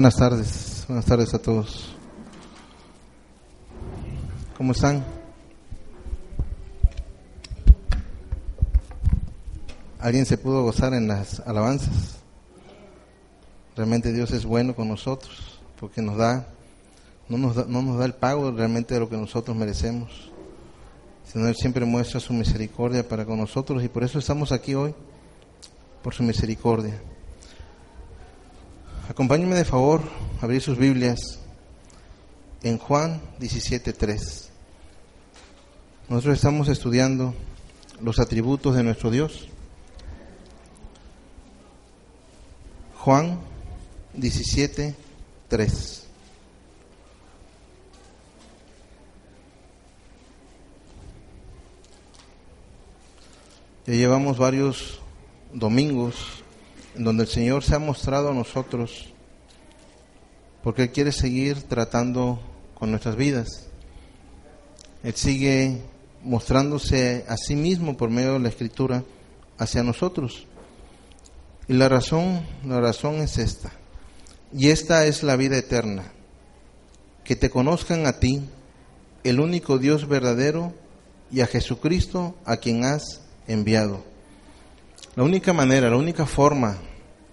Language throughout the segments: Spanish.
Buenas tardes, buenas tardes a todos. ¿Cómo están? ¿Alguien se pudo gozar en las alabanzas? Realmente Dios es bueno con nosotros porque nos da no nos da, no nos da el pago realmente de lo que nosotros merecemos, sino Él siempre muestra su misericordia para con nosotros y por eso estamos aquí hoy, por su misericordia. Acompáñenme de favor a abrir sus Biblias en Juan 17.3. Nosotros estamos estudiando los atributos de nuestro Dios. Juan 17.3. Ya llevamos varios domingos donde el Señor se ha mostrado a nosotros porque Él quiere seguir tratando con nuestras vidas. Él sigue mostrándose a sí mismo por medio de la Escritura hacia nosotros. Y la razón, la razón es esta. Y esta es la vida eterna. Que te conozcan a ti, el único Dios verdadero, y a Jesucristo a quien has enviado. La única manera, la única forma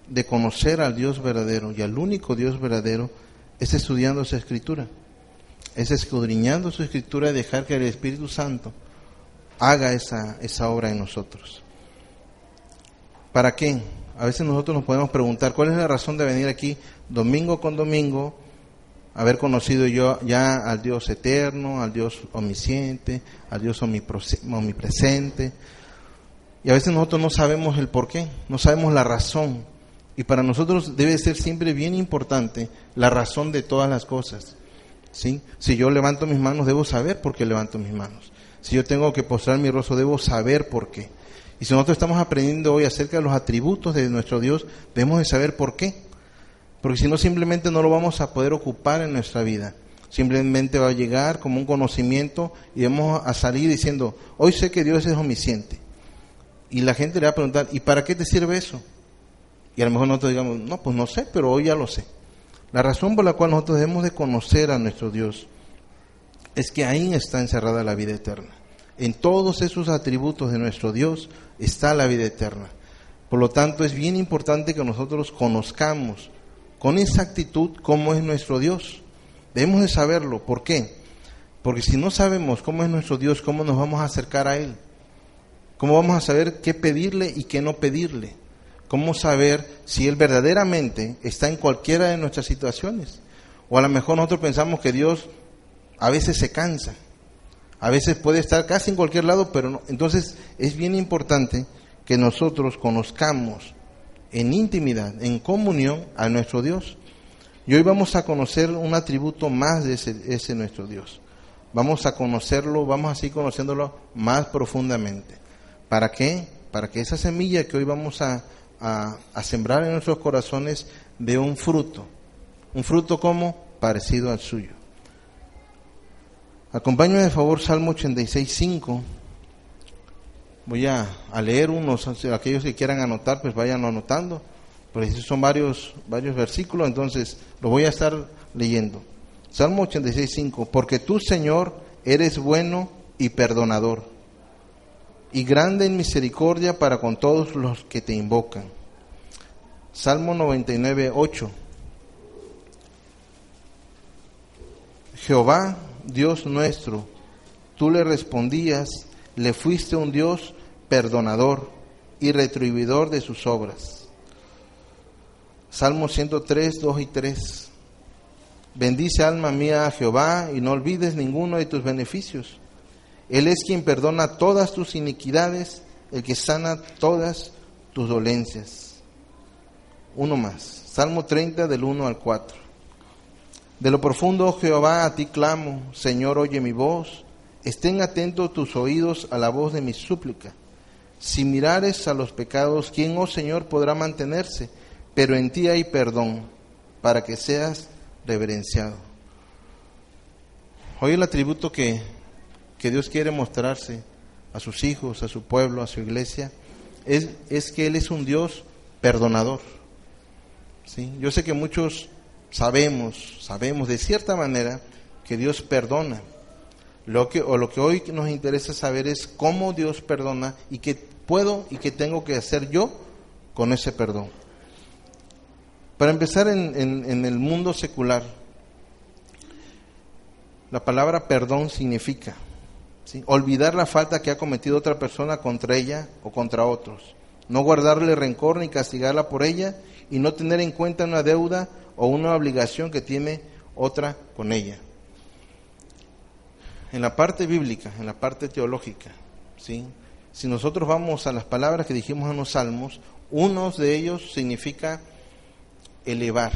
de conocer al Dios verdadero y al único Dios verdadero es estudiando esa escritura, es escudriñando su escritura y dejar que el Espíritu Santo haga esa, esa obra en nosotros. ¿Para qué? A veces nosotros nos podemos preguntar cuál es la razón de venir aquí domingo con domingo, haber conocido yo ya al Dios eterno, al Dios omnisciente, al Dios omnipresente, y a veces nosotros no sabemos el por qué, no sabemos la razón. Y para nosotros debe ser siempre bien importante la razón de todas las cosas. ¿sí? Si yo levanto mis manos, debo saber por qué levanto mis manos. Si yo tengo que postrar mi rostro, debo saber por qué. Y si nosotros estamos aprendiendo hoy acerca de los atributos de nuestro Dios, debemos de saber por qué. Porque si no, simplemente no lo vamos a poder ocupar en nuestra vida. Simplemente va a llegar como un conocimiento y vamos a salir diciendo, hoy sé que Dios es omnisciente. Y la gente le va a preguntar, ¿y para qué te sirve eso? Y a lo mejor nosotros digamos, no, pues no sé, pero hoy ya lo sé. La razón por la cual nosotros debemos de conocer a nuestro Dios es que ahí está encerrada la vida eterna. En todos esos atributos de nuestro Dios está la vida eterna. Por lo tanto, es bien importante que nosotros conozcamos con exactitud cómo es nuestro Dios. Debemos de saberlo. ¿Por qué? Porque si no sabemos cómo es nuestro Dios, ¿cómo nos vamos a acercar a Él? ¿Cómo vamos a saber qué pedirle y qué no pedirle? ¿Cómo saber si Él verdaderamente está en cualquiera de nuestras situaciones? O a lo mejor nosotros pensamos que Dios a veces se cansa, a veces puede estar casi en cualquier lado, pero no. Entonces es bien importante que nosotros conozcamos en intimidad, en comunión a nuestro Dios. Y hoy vamos a conocer un atributo más de ese, ese nuestro Dios. Vamos a conocerlo, vamos a seguir conociéndolo más profundamente. ¿Para qué? Para que esa semilla que hoy vamos a, a, sembrar en nuestros corazones dé un fruto. Un fruto como parecido al suyo. Acompáñame de favor Salmo 86.5. Voy a, a, leer unos, aquellos que quieran anotar, pues vayan anotando. Porque son varios, varios versículos, entonces lo voy a estar leyendo. Salmo 86.5. Porque tú, Señor, eres bueno y perdonador y grande en misericordia para con todos los que te invocan. Salmo 99, 8. Jehová, Dios nuestro, tú le respondías, le fuiste un Dios perdonador y retribuidor de sus obras. Salmo 103, 2 y 3. Bendice alma mía a Jehová y no olvides ninguno de tus beneficios él es quien perdona todas tus iniquidades, el que sana todas tus dolencias. Uno más. Salmo 30 del 1 al 4. De lo profundo, oh Jehová, a ti clamo, Señor, oye mi voz, estén atentos tus oídos a la voz de mi súplica. Si mirares a los pecados, ¿quién, oh Señor, podrá mantenerse? Pero en ti hay perdón, para que seas reverenciado. Hoy el atributo que, que Dios quiere mostrarse a sus hijos, a su pueblo, a su iglesia, es, es que Él es un Dios perdonador. ¿Sí? Yo sé que muchos sabemos, sabemos de cierta manera que Dios perdona. Lo que, o lo que hoy nos interesa saber es cómo Dios perdona y qué puedo y qué tengo que hacer yo con ese perdón. Para empezar en, en el mundo secular, la palabra perdón significa olvidar la falta que ha cometido otra persona contra ella o contra otros, no guardarle rencor ni castigarla por ella y no tener en cuenta una deuda o una obligación que tiene otra con ella. En la parte bíblica, en la parte teológica, ¿sí? si nosotros vamos a las palabras que dijimos en los salmos, uno de ellos significa elevar.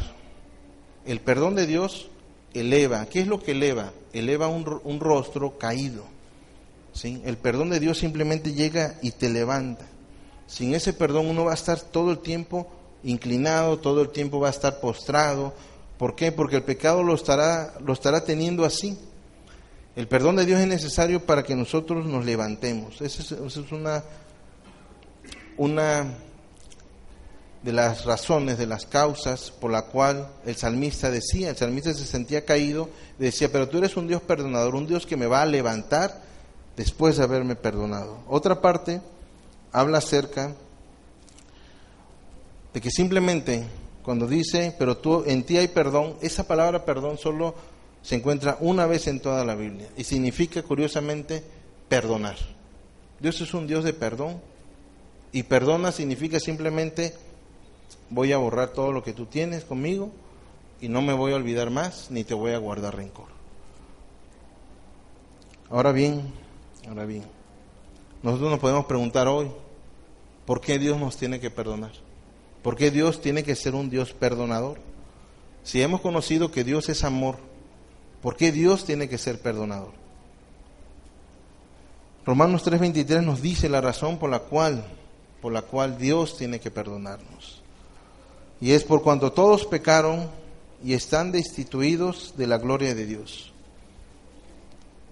El perdón de Dios eleva. ¿Qué es lo que eleva? Eleva un rostro caído. El perdón de Dios simplemente llega y te levanta. Sin ese perdón uno va a estar todo el tiempo inclinado, todo el tiempo va a estar postrado. ¿Por qué? Porque el pecado lo estará, lo estará teniendo así. El perdón de Dios es necesario para que nosotros nos levantemos. Esa es, esa es una, una de las razones, de las causas por la cual el salmista decía, el salmista se sentía caído, decía, pero tú eres un Dios perdonador, un Dios que me va a levantar después de haberme perdonado. Otra parte habla acerca de que simplemente cuando dice, pero tú en ti hay perdón, esa palabra perdón solo se encuentra una vez en toda la Biblia y significa curiosamente perdonar. Dios es un Dios de perdón y perdona significa simplemente voy a borrar todo lo que tú tienes conmigo y no me voy a olvidar más ni te voy a guardar rencor. Ahora bien, ahora bien, nosotros nos podemos preguntar hoy, ¿por qué Dios nos tiene que perdonar? ¿Por qué Dios tiene que ser un Dios perdonador? Si hemos conocido que Dios es amor, ¿por qué Dios tiene que ser perdonador? Romanos 3:23 nos dice la razón por la cual por la cual Dios tiene que perdonarnos. Y es por cuanto todos pecaron y están destituidos de la gloria de Dios.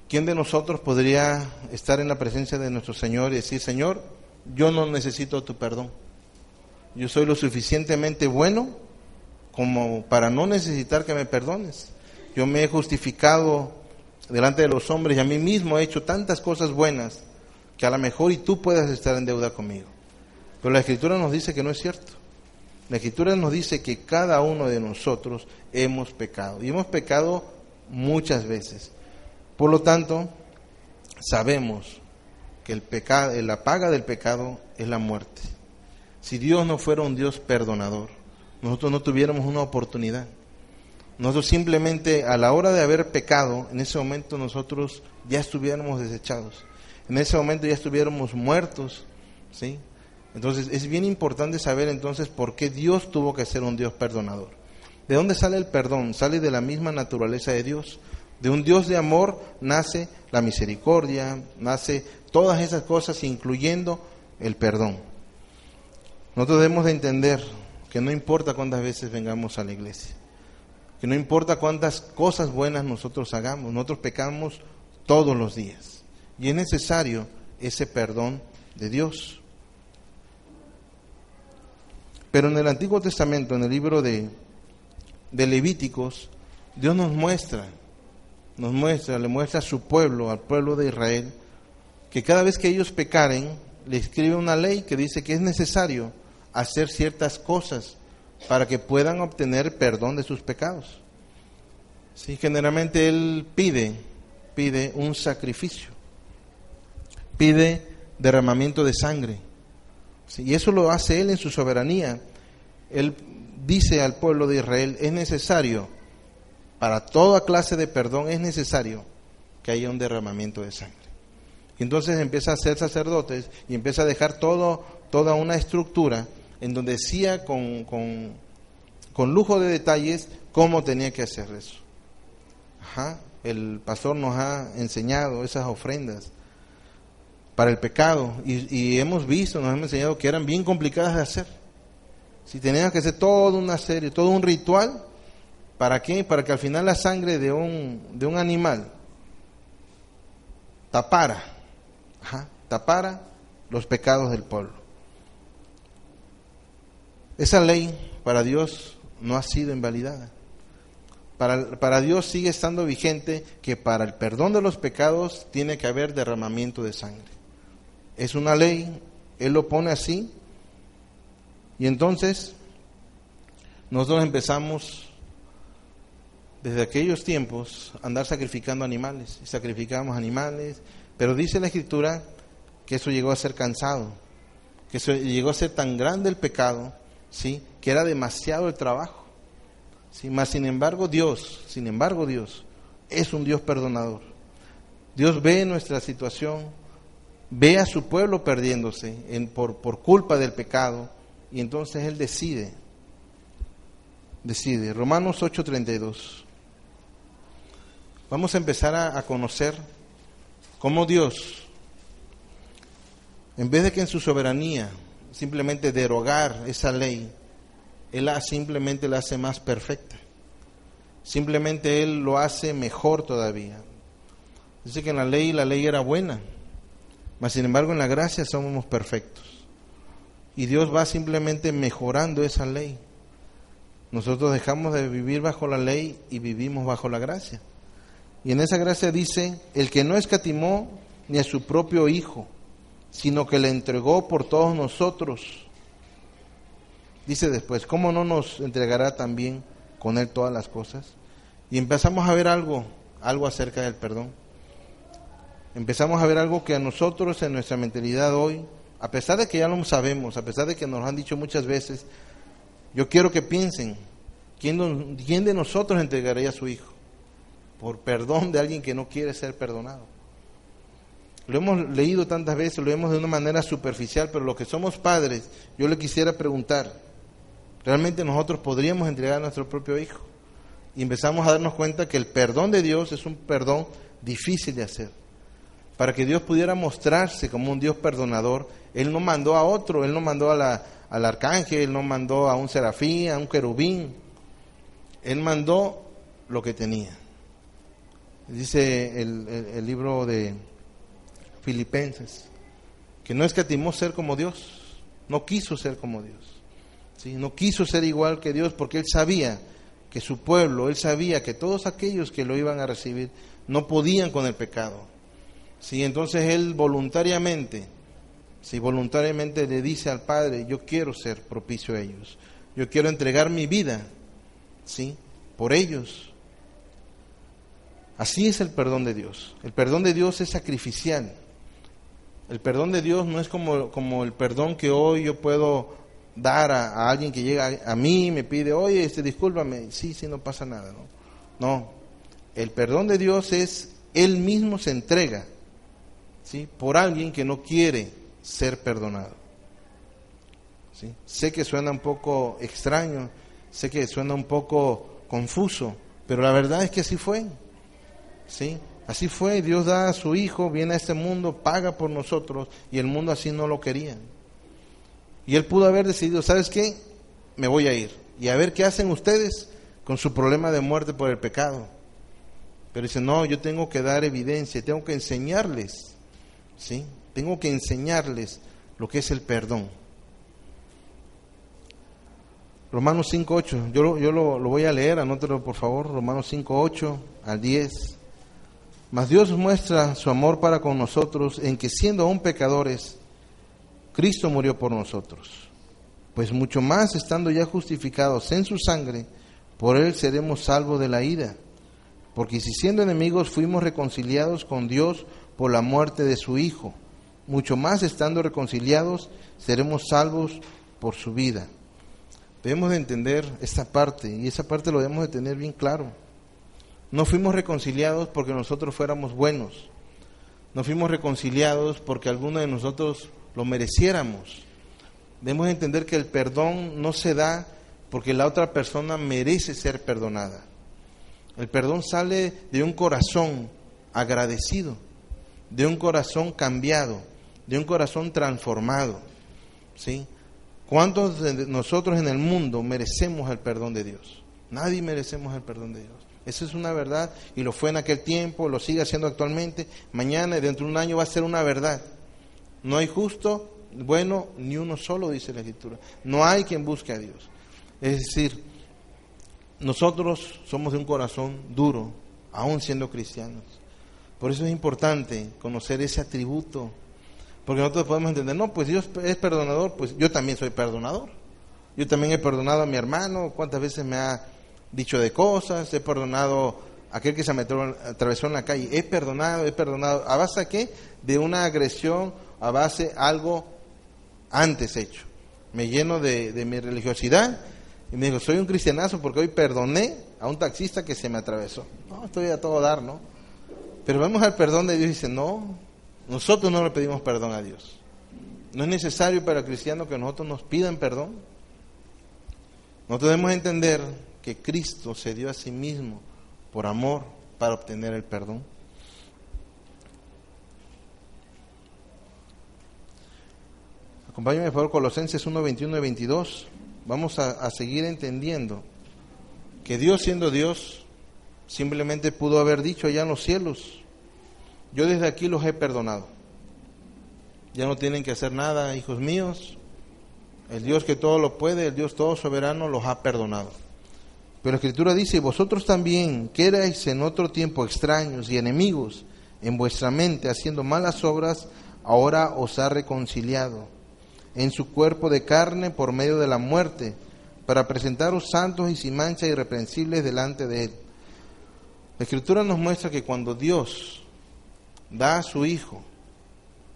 ¿Quién de nosotros podría estar en la presencia de nuestro Señor y decir, Señor, yo no necesito tu perdón? Yo soy lo suficientemente bueno como para no necesitar que me perdones. Yo me he justificado delante de los hombres y a mí mismo he hecho tantas cosas buenas que a lo mejor y tú puedas estar en deuda conmigo. Pero la Escritura nos dice que no es cierto. La Escritura nos dice que cada uno de nosotros hemos pecado. Y hemos pecado muchas veces. Por lo tanto, sabemos que el pecado, la paga del pecado es la muerte. Si Dios no fuera un Dios perdonador, nosotros no tuviéramos una oportunidad. Nosotros simplemente a la hora de haber pecado, en ese momento nosotros ya estuviéramos desechados. En ese momento ya estuviéramos muertos, ¿sí? Entonces es bien importante saber entonces por qué Dios tuvo que ser un Dios perdonador. ¿De dónde sale el perdón? Sale de la misma naturaleza de Dios. De un Dios de amor nace la misericordia, nace todas esas cosas, incluyendo el perdón. Nosotros debemos de entender que no importa cuántas veces vengamos a la iglesia, que no importa cuántas cosas buenas nosotros hagamos, nosotros pecamos todos los días. Y es necesario ese perdón de Dios. Pero en el Antiguo Testamento, en el libro de, de Levíticos, Dios nos muestra, nos muestra, le muestra a su pueblo, al pueblo de Israel, que cada vez que ellos pecaren, le escribe una ley que dice que es necesario hacer ciertas cosas para que puedan obtener perdón de sus pecados. Sí, generalmente él pide, pide un sacrificio, pide derramamiento de sangre, y eso lo hace Él en su soberanía. Él dice al pueblo de Israel, es necesario, para toda clase de perdón, es necesario que haya un derramamiento de sangre. Y entonces empieza a ser sacerdotes y empieza a dejar todo, toda una estructura en donde decía con, con, con lujo de detalles cómo tenía que hacer eso. el pastor nos ha enseñado esas ofrendas para el pecado y, hemos visto, nos han enseñado que eran bien complicadas de hacer. Si teníamos que hacer toda una serie, todo un ritual, ¿para qué? Para que al final la sangre de un, de un animal tapara, tapara los pecados del pueblo. Esa ley para Dios no ha sido invalidada. Para, para, Dios sigue estando vigente que para el perdón de los pecados tiene que haber derramamiento de sangre. Es una ley, Él lo pone así. Y entonces nosotros empezamos desde aquellos tiempos andar sacrificando animales. Y sacrificamos animales, pero dice la Escritura que eso llegó a ser cansado, que eso llegó a ser tan grande el pecado, ¿sí? que era demasiado el trabajo. ¿sí? Mas sin embargo Dios, sin embargo Dios, es un Dios perdonador. Dios ve nuestra situación, ve a su pueblo perdiéndose por, por culpa del pecado y entonces Él decide, decide. Romanos 8:32. Vamos a empezar a, a conocer cómo Dios, en vez de que en su soberanía simplemente derogar esa ley, Él simplemente la hace más perfecta. Simplemente Él lo hace mejor todavía. Dice que en la ley la ley era buena, mas sin embargo en la gracia somos perfectos. Y Dios va simplemente mejorando esa ley. Nosotros dejamos de vivir bajo la ley y vivimos bajo la gracia. Y en esa gracia dice, el que no escatimó ni a su propio Hijo, sino que le entregó por todos nosotros. Dice después, ¿cómo no nos entregará también con Él todas las cosas? Y empezamos a ver algo, algo acerca del perdón. Empezamos a ver algo que a nosotros en nuestra mentalidad hoy, a pesar de que ya lo sabemos, a pesar de que nos lo han dicho muchas veces, yo quiero que piensen, ¿quién, de nosotros entregaría a su hijo? Por perdón de alguien que no quiere ser perdonado. Lo hemos leído tantas veces, lo vemos de una manera superficial, pero los que somos padres, yo le quisiera preguntar, ¿realmente nosotros podríamos entregar a nuestro propio hijo? Y empezamos a darnos cuenta que el perdón de Dios es un perdón difícil de hacer. Para que Dios pudiera mostrarse como un Dios perdonador, Él no mandó a otro, Él no mandó a la, al arcángel, Él no mandó a un serafín, a un querubín, Él mandó lo que tenía. Dice el, libro de Filipenses, que no escatimó ser como Dios, no quiso ser como Dios, ¿sí? no quiso ser igual que Dios porque él sabía que su pueblo, él sabía que todos aquellos que lo iban a recibir no podían con el pecado. ¿sí? Entonces él voluntariamente, ¿sí? voluntariamente le dice al Padre, yo quiero ser propicio a ellos, yo quiero entregar mi vida ¿sí? por ellos. Así es el perdón de Dios. El perdón de Dios es sacrificial. El perdón de Dios no es como, como el perdón que hoy yo puedo dar a, alguien que llega a, mí y me pide, oye, este, discúlpame. Sí, sí, no pasa nada. No. no. El perdón de Dios es Él mismo se entrega ¿sí? por alguien que no quiere ser perdonado. ¿sí? Sé que suena un poco extraño, sé que suena un poco confuso, pero la verdad es que así fue. ¿Sí? Así fue, Dios da a su Hijo, viene a este mundo, paga por nosotros y el mundo así no lo quería. Y él pudo haber decidido, ¿sabes qué? Me voy a ir y a ver qué hacen ustedes con su problema de muerte por el pecado. Pero dice, no, yo tengo que dar evidencia, tengo que enseñarles, ¿sí? Tengo que enseñarles lo que es el perdón. Romanos 5.8, yo, yo lo, lo voy a leer, anótelo por favor, Romanos 5.8 al 10. Mas Dios muestra su amor para con nosotros en que siendo aún pecadores, Cristo murió por nosotros. Pues mucho más estando ya justificados en su sangre, por él seremos salvos de la ira. Porque si siendo enemigos fuimos reconciliados con Dios por la muerte de su Hijo, mucho más estando reconciliados seremos salvos por su vida. Debemos de entender esta parte y esa parte lo debemos de tener bien claro. No fuimos reconciliados porque nosotros fuéramos buenos. No fuimos reconciliados porque alguno de nosotros lo mereciéramos. Debemos entender que el perdón no se da porque la otra persona merece ser perdonada. El perdón sale de un corazón agradecido, de un corazón cambiado, de un corazón transformado. ¿Sí? ¿Cuántos de nosotros en el mundo merecemos el perdón de Dios? Nadie merecemos el perdón de Dios. Esa es una verdad y lo fue en aquel tiempo, lo sigue haciendo actualmente. Mañana y dentro de un año va a ser una verdad. No hay justo, bueno, ni uno solo, dice la Escritura. No hay quien busque a Dios. Es decir, nosotros somos de un corazón duro, aún siendo cristianos. Por eso es importante conocer ese atributo porque nosotros podemos entender, no, pues Dios es perdonador, pues yo también soy perdonador. Yo también he perdonado a mi hermano, cuántas veces me ha dicho de cosas, he perdonado a aquel que se me atravesó en la calle, he perdonado, he perdonado. ¿A base de qué? De una agresión, a base algo antes hecho. Me lleno de, mi religiosidad y me dijo, soy un cristianazo porque hoy perdoné a un taxista que se me atravesó. No, estoy a todo dar, ¿no? Pero vamos al perdón de Dios y dice, no, nosotros no le pedimos perdón a Dios. No es necesario para el cristiano que nosotros nos pidan perdón. Nosotros debemos entender que Cristo se dio a sí mismo por amor para obtener el perdón. Acompáñame por favor Colosenses 1, 21 y 22. Vamos a, a seguir entendiendo que Dios siendo Dios simplemente pudo haber dicho allá en los cielos, yo desde aquí los he perdonado. Ya no tienen que hacer nada, hijos míos. El Dios que todo lo puede, el Dios todo soberano, los ha perdonado. Pero la Escritura dice, vosotros también, que erais en otro tiempo extraños y enemigos en vuestra mente, haciendo malas obras, ahora os ha reconciliado en su cuerpo de carne por medio de la muerte, para presentaros santos y sin mancha irreprensibles delante de Él. La Escritura nos muestra que cuando Dios da a su Hijo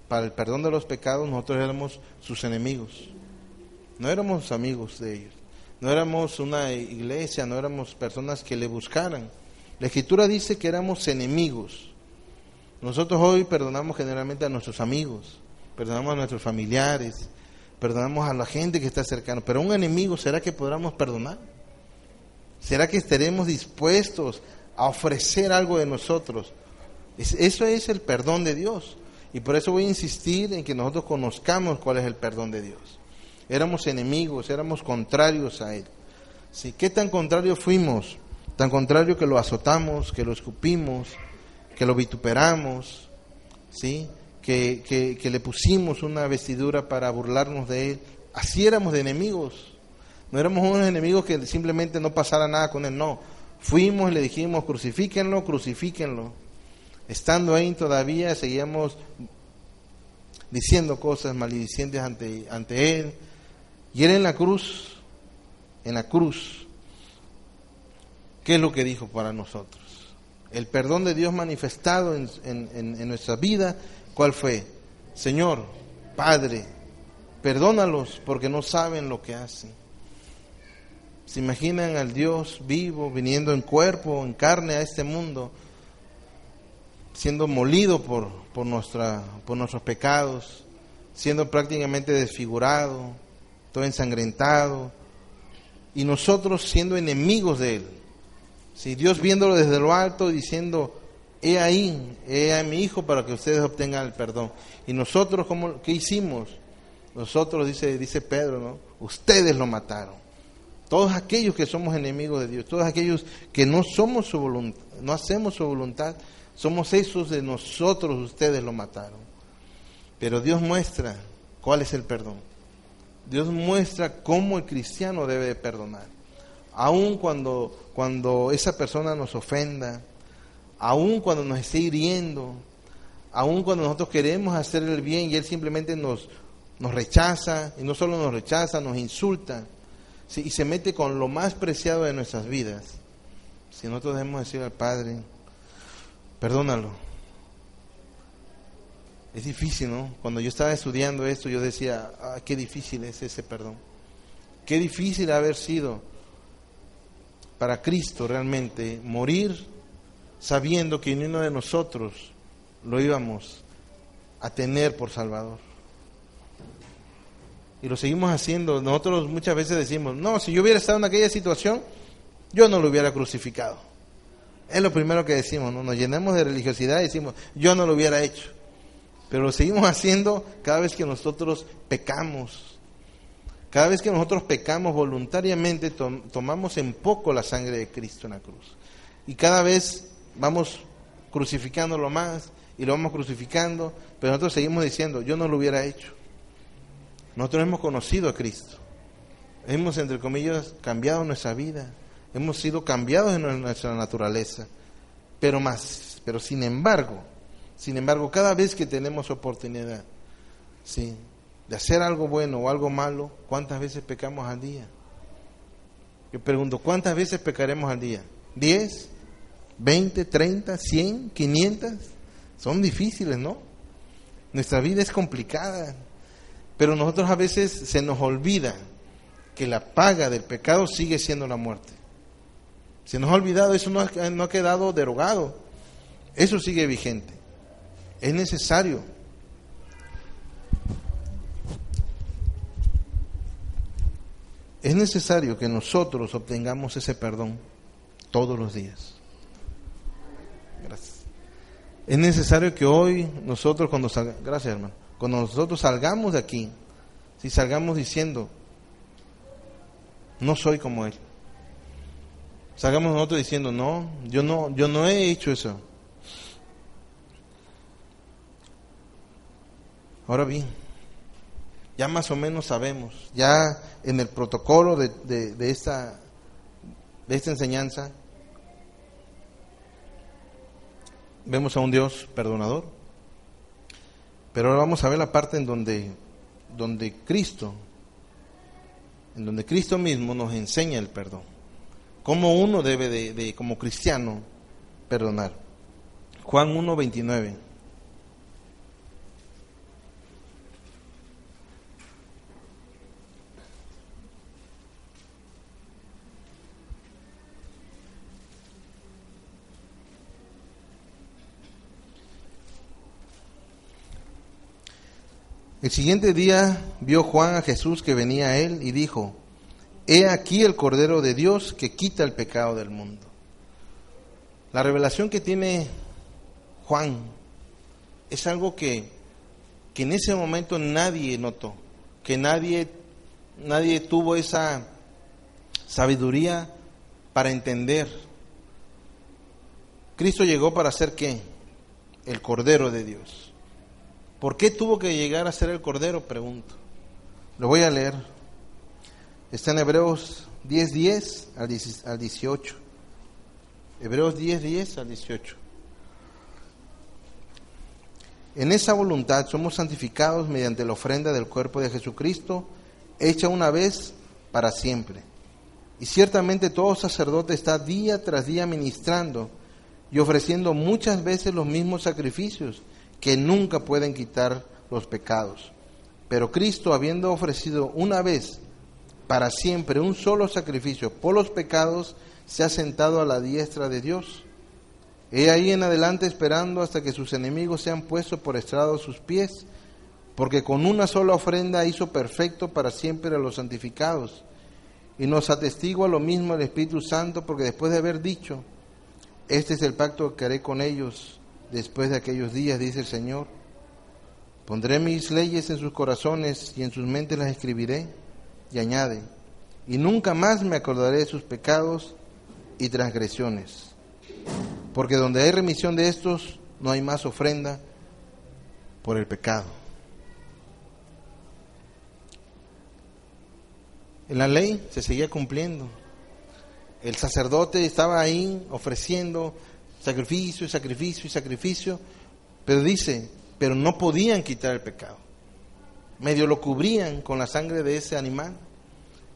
para el perdón de los pecados, nosotros éramos sus enemigos. No éramos amigos de ellos. No éramos una iglesia, no éramos personas que le buscaran. La escritura dice que éramos enemigos. Nosotros hoy perdonamos generalmente a nuestros amigos, perdonamos a nuestros familiares, perdonamos a la gente que está cercana, pero un enemigo, ¿será que podamos perdonar? ¿Será que estaremos dispuestos a ofrecer algo de nosotros eso es el perdón de Dios. Y por eso voy a insistir en que nosotros conozcamos cuál es el perdón de Dios. Éramos enemigos, éramos contrarios a Él. ¿Sí? ¿Qué tan contrarios fuimos? Tan contrario que lo azotamos, que lo escupimos, que lo vituperamos, ¿sí? Que, que, que le pusimos una vestidura para burlarnos de Él. Así éramos de enemigos. No éramos unos enemigos que simplemente no pasara nada con Él, no. Fuimos y le dijimos, crucifíquenlo, crucifíquenlo estando ahí todavía seguíamos diciendo cosas maledicientes ante, ante Él. Y Él en la cruz, en la cruz, ¿qué es lo que dijo para nosotros? El perdón de Dios manifestado en, en nuestra vida, ¿cuál fue? Señor, Padre, perdónalos porque no saben lo que hacen. ¿Se imaginan al Dios vivo viniendo en cuerpo, en carne a este mundo? siendo molido por, por, nuestra, por nuestros pecados, siendo prácticamente desfigurado, todo ensangrentado, y nosotros siendo enemigos de Él. Si Dios viéndolo desde lo alto diciendo, he ahí, he a mi hijo para que ustedes obtengan el perdón. Y nosotros, ¿cómo, ¿qué hicimos? Nosotros, dice, dice Pedro, ¿no? Ustedes lo mataron. Todos aquellos que somos enemigos de Dios, todos aquellos que no somos su voluntad, no hacemos su voluntad, somos esos de nosotros, ustedes lo mataron. Pero Dios muestra cuál es el perdón. Dios muestra cómo el cristiano debe perdonar. Aun cuando, cuando esa persona nos ofenda, aun cuando nos esté hiriendo, aun cuando nosotros queremos hacer el bien y Él simplemente nos, nos rechaza, y no solo nos rechaza, nos insulta, y se mete con lo más preciado de nuestras vidas. Si nosotros debemos decir al Padre, perdónalo. Es difícil, ¿no? Cuando yo estaba estudiando esto, yo decía, ah, qué difícil es ese perdón. Qué difícil haber sido para Cristo realmente morir sabiendo que ni uno de nosotros lo íbamos a tener por Salvador. Y lo seguimos haciendo. Nosotros muchas veces decimos, no, si yo hubiera estado en aquella situación, yo no lo hubiera crucificado. Es lo primero que decimos, ¿no? Nos llenamos de religiosidad y decimos, yo no lo hubiera hecho. Pero lo seguimos haciendo cada vez que nosotros pecamos. Cada vez que nosotros pecamos voluntariamente, tomamos en poco la sangre de Cristo en la cruz. Y cada vez vamos crucificándolo más y lo vamos crucificando, pero nosotros seguimos diciendo, yo no lo hubiera hecho. Nosotros hemos conocido a Cristo. Hemos, entre comillas, cambiado nuestra vida. Hemos sido cambiados en nuestra naturaleza. Pero más, pero sin embargo, sin embargo, cada vez que tenemos oportunidad, ¿sí? de hacer algo bueno o algo malo, ¿cuántas veces pecamos al día? Yo pregunto, ¿cuántas veces pecaremos al día? ¿10? ¿20? ¿30? ¿100? ¿500? Son difíciles, ¿no? Nuestra vida es complicada, pero nosotros a veces se nos olvida que la paga del pecado sigue siendo la muerte. Se nos ha olvidado, eso no ha, no ha quedado derogado, eso sigue vigente. Es necesario Es necesario que nosotros obtengamos ese perdón todos los días. Gracias. Es necesario que hoy nosotros cuando salgamos, gracias hermano, cuando nosotros salgamos de aquí, si salgamos diciendo, no soy como él. Salgamos nosotros diciendo, no, yo no, yo no he hecho eso. Ahora bien, ya más o menos sabemos, ya en el protocolo de, de, esta, de esta enseñanza, vemos a un Dios perdonador, pero ahora vamos a ver la parte en donde, donde Cristo, en donde Cristo mismo nos enseña el perdón, cómo uno debe de, de como cristiano, perdonar. Juan 1, El siguiente día vio Juan a Jesús que venía a él y dijo, He aquí el Cordero de Dios que quita el pecado del mundo. La revelación que tiene Juan es algo que, que en ese momento nadie notó, que nadie, nadie tuvo esa sabiduría para entender. Cristo llegó para ser qué? El Cordero de Dios. ¿Por qué tuvo que llegar a ser el Cordero? Pregunto. Lo voy a leer. Está en Hebreos 10, al 18. Hebreos 10, 10 al 18. En esa voluntad somos santificados mediante la ofrenda del cuerpo de Jesucristo, hecha una vez para siempre. Y ciertamente todo sacerdote está día tras día ministrando y ofreciendo muchas veces los mismos sacrificios que nunca pueden quitar los pecados. Pero Cristo, habiendo ofrecido una vez para siempre un solo sacrificio por los pecados, se ha sentado a la diestra de Dios. He ahí en adelante esperando hasta que sus enemigos sean puestos por estrado sus pies, porque con una sola ofrenda hizo perfecto para siempre a los santificados. Y nos atestigua lo mismo el Espíritu Santo, porque después de haber dicho, este es el pacto que haré con ellos después de aquellos días, dice el Señor. Pondré mis leyes en sus corazones y en sus mentes las escribiré. Y añade, y nunca más me acordaré de sus pecados y transgresiones. Porque donde hay remisión de estos, no hay más ofrenda por el pecado. En la ley se seguía cumpliendo. El sacerdote estaba ahí ofreciendo sacrificio y sacrificio y sacrificio, pero dice, pero no podían quitar el pecado. Medio lo cubrían con la sangre de ese animal.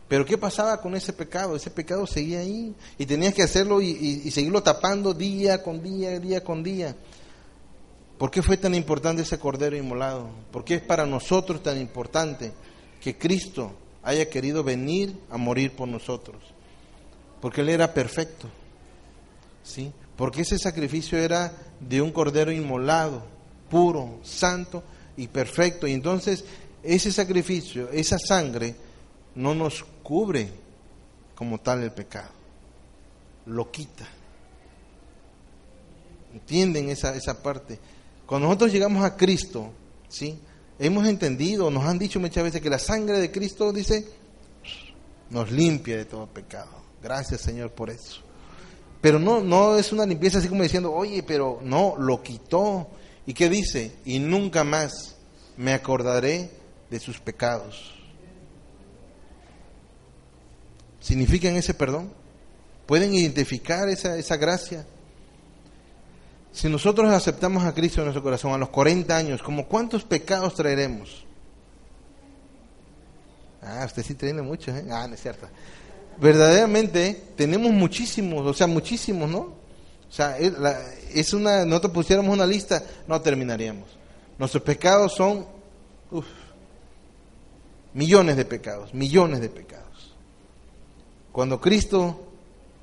Pero ¿qué pasaba con ese pecado? Ese pecado seguía ahí y tenías que hacerlo y, seguirlo tapando día con día, día con día. ¿Por qué fue tan importante ese cordero inmolado? ¿Por qué es para nosotros tan importante que Cristo haya querido venir a morir por nosotros? Porque Él era perfecto. ¿sí? Porque ese sacrificio era de un cordero inmolado, puro, santo y perfecto. Y entonces ese sacrificio, esa sangre, no nos cubre como tal el pecado, lo quita. entienden esa, esa parte. Cuando nosotros llegamos a Cristo, ¿sí? hemos entendido, nos han dicho muchas veces que la sangre de Cristo, dice, nos limpia de todo pecado. Gracias Señor por eso. Pero no, no es una limpieza así como diciendo, oye, pero no, lo quitó. ¿Y qué dice? Y nunca más me acordaré de sus pecados. ¿Significan ese perdón? ¿Pueden identificar esa, esa gracia? Si nosotros aceptamos a Cristo en nuestro corazón a los 40 años, ¿como cuántos pecados traeremos? Ah, usted sí tiene muchos, ¿eh? Ah, no es cierto verdaderamente tenemos muchísimos, o sea, muchísimos, ¿no? O sea, es una, nosotros pusiéramos una lista, no terminaríamos. Nuestros pecados son millones de pecados, millones de pecados. Cuando Cristo,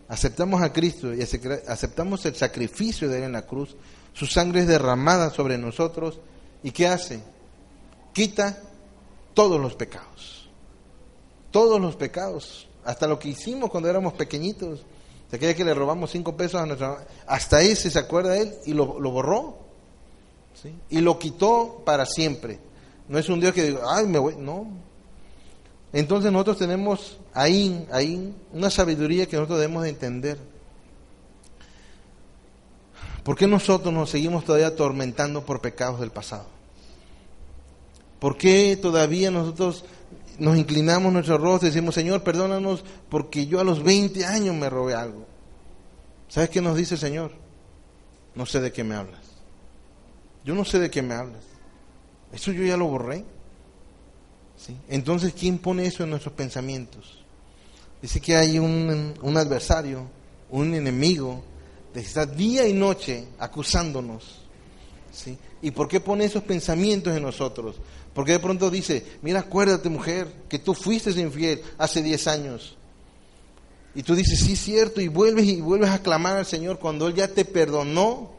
aceptamos a Cristo y aceptamos el sacrificio de Él en la cruz, su sangre es derramada sobre nosotros, ¿y qué hace? Quita todos los pecados. Todos los pecados hasta lo que hicimos cuando éramos pequeñitos. Se aquella que le robamos cinco pesos a nuestra hasta ese se acuerda él y lo, borró. ¿sí? Y lo quitó para siempre. No es un Dios que diga, ay, me voy. No. Entonces nosotros tenemos ahí, ahí una sabiduría que nosotros debemos de entender. ¿Por qué nosotros nos seguimos todavía atormentando por pecados del pasado? ¿Por qué todavía nosotros nos inclinamos nuestro rostro y decimos, Señor, perdónanos porque yo a los 20 años me robé algo. ¿Sabes qué nos dice el Señor? No sé de qué me hablas. Yo no sé de qué me hablas. Eso yo ya lo borré. ¿Sí? Entonces, ¿quién pone eso en nuestros pensamientos? Dice que hay un, un adversario, un enemigo, que está día y noche acusándonos. ¿sí? ¿Y por qué pone esos pensamientos en nosotros? Porque de pronto dice, mira, acuérdate mujer, que tú fuiste infiel hace 10 años. Y tú dices, sí, cierto, y vuelves y vuelves a clamar al Señor cuando Él ya te perdonó.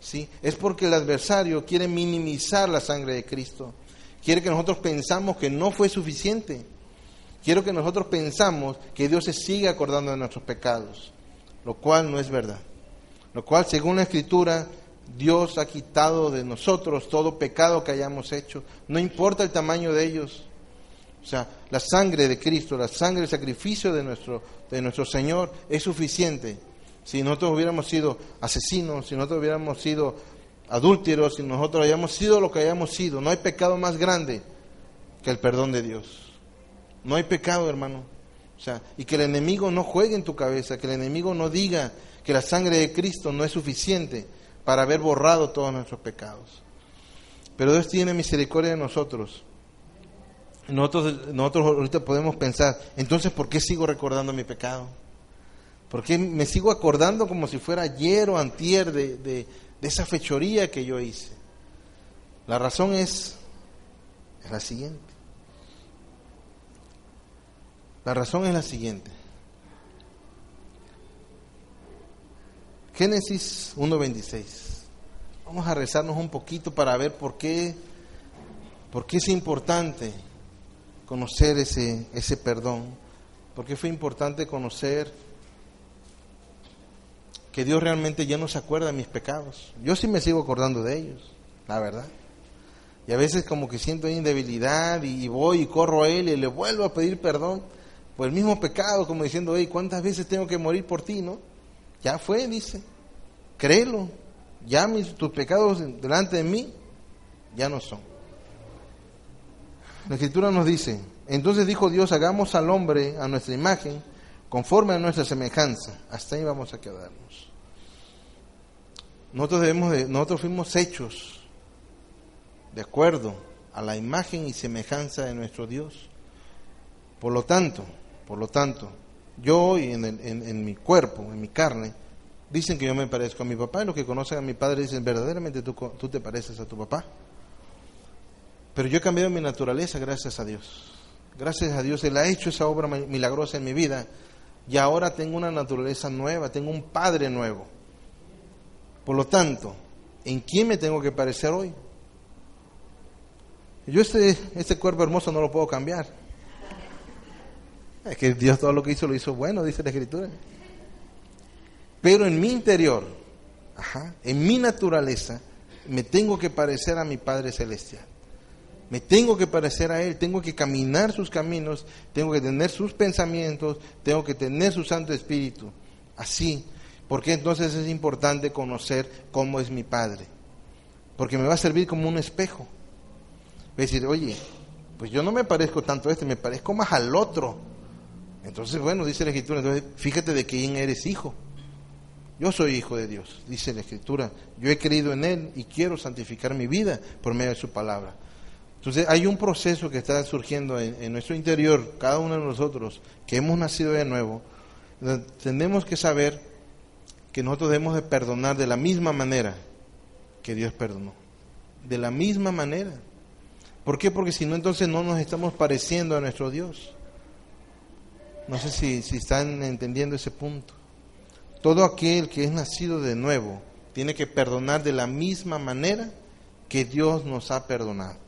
¿sí? Es porque el adversario quiere minimizar la sangre de Cristo. Quiere que nosotros pensamos que no fue suficiente. Quiero que nosotros pensamos que Dios se sigue acordando de nuestros pecados, lo cual no es verdad. Lo cual, según la Escritura, Dios ha quitado de nosotros todo pecado que hayamos hecho, no importa el tamaño de ellos. O sea, la sangre de Cristo, la sangre, el sacrificio de nuestro, de nuestro Señor es suficiente. Si nosotros hubiéramos sido asesinos, si nosotros hubiéramos sido adúlteros, si nosotros hayamos sido lo que hayamos sido, no hay pecado más grande que el perdón de Dios. No hay pecado, hermano. O sea, y que el enemigo no juegue en tu cabeza, que el enemigo no diga que la sangre de Cristo no es suficiente para haber borrado todos nuestros pecados. Pero Dios tiene misericordia de nosotros. Nosotros, nosotros ahorita podemos pensar, entonces, ¿por qué sigo recordando mi pecado? ¿Por qué me sigo acordando como si fuera ayer o antier de, de, esa fechoría que yo hice? La razón es, es la siguiente. La razón es la siguiente. Génesis 1.26. Vamos a rezarnos un poquito para ver por qué, por qué es importante conocer ese, ese perdón. Por qué fue importante conocer que Dios realmente ya no se acuerda de mis pecados. Yo sí me sigo acordando de ellos, la verdad. Y a veces como que siento indebilidad y voy y corro a Él y le vuelvo a pedir perdón por el mismo pecado, como diciendo, hey, ¿cuántas veces tengo que morir por ti, no? Ya fue, dice. Créelo. Ya mis, tus pecados delante de mí ya no son. La escritura nos dice, entonces dijo Dios, hagamos al hombre a nuestra imagen, conforme a nuestra semejanza. Hasta ahí vamos a quedarnos. Nosotros, debemos de, nosotros fuimos hechos de acuerdo a la imagen y semejanza de nuestro Dios. Por lo tanto, por lo tanto, yo hoy en, en, mi cuerpo, en mi carne, dicen que yo me parezco a mi papá y los que conocen a mi padre dicen verdaderamente tú, tú te pareces a tu papá. Pero yo he cambiado mi naturaleza gracias a Dios. Gracias a Dios, Él ha hecho esa obra milagrosa en mi vida y ahora tengo una naturaleza nueva, tengo un padre nuevo. Por lo tanto, ¿en quién me tengo que parecer hoy? Yo este, este cuerpo hermoso no lo puedo cambiar. Es que Dios todo lo que hizo lo hizo bueno, dice la Escritura. Pero en mi interior, Ajá. En mi naturaleza me tengo que parecer a mi Padre Celestial. Me tengo que parecer a Él, tengo que caminar sus caminos, tengo que tener sus pensamientos, tengo que tener su Santo Espíritu. Así. Porque entonces es importante conocer cómo es mi Padre. Porque me va a servir como un espejo. A decir, oye, pues yo no me parezco tanto a este, me parezco más al otro. Entonces, bueno, dice la Escritura, entonces fíjate de quién eres hijo. Yo soy hijo de Dios, dice la Escritura. Yo he creído en Él y quiero santificar mi vida por medio de su palabra. Entonces hay un proceso que está surgiendo en, nuestro interior, cada uno de nosotros, que hemos nacido de nuevo. Tenemos que saber que nosotros debemos de perdonar de la misma manera que Dios perdonó. De la misma manera. ¿Por qué? Porque si no, entonces no nos estamos pareciendo a nuestro Dios. No sé si, si están entendiendo ese punto. Todo aquel que es nacido de nuevo tiene que perdonar de la misma manera que Dios nos ha perdonado.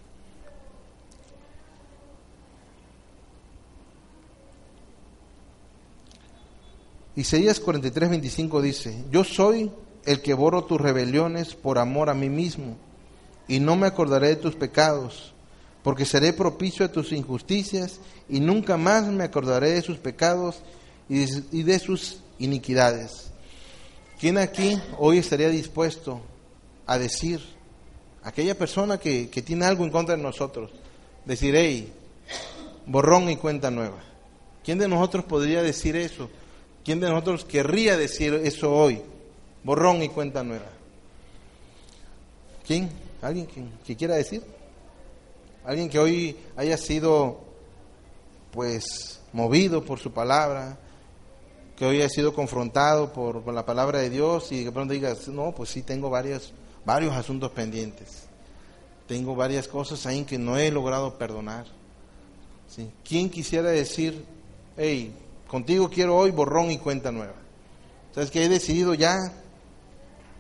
Isaías 43, 25 dice, yo soy el que borro tus rebeliones por amor a mí mismo, y no me acordaré de tus pecados, porque seré propicio a tus injusticias, y nunca más me acordaré de sus pecados y de sus iniquidades. ¿Quién aquí hoy estaría dispuesto a decir, aquella persona que, tiene algo en contra de nosotros, decir, hey, borrón y cuenta nueva? ¿Quién de nosotros podría decir eso? ¿Quién de nosotros querría decir eso hoy? Borrón y cuenta nueva. ¿Quién? ¿Alguien que, que quiera decir? ¿Alguien que hoy haya sido, pues, movido por su palabra, que hoy ha sido confrontado por, la palabra de Dios y de pronto digas, no, pues sí, tengo varios, varios asuntos pendientes. Tengo varias cosas ahí que no he logrado perdonar. ¿Quién quisiera decir, hey, contigo quiero hoy borrón y cuenta nueva? Sabes que he decidido ya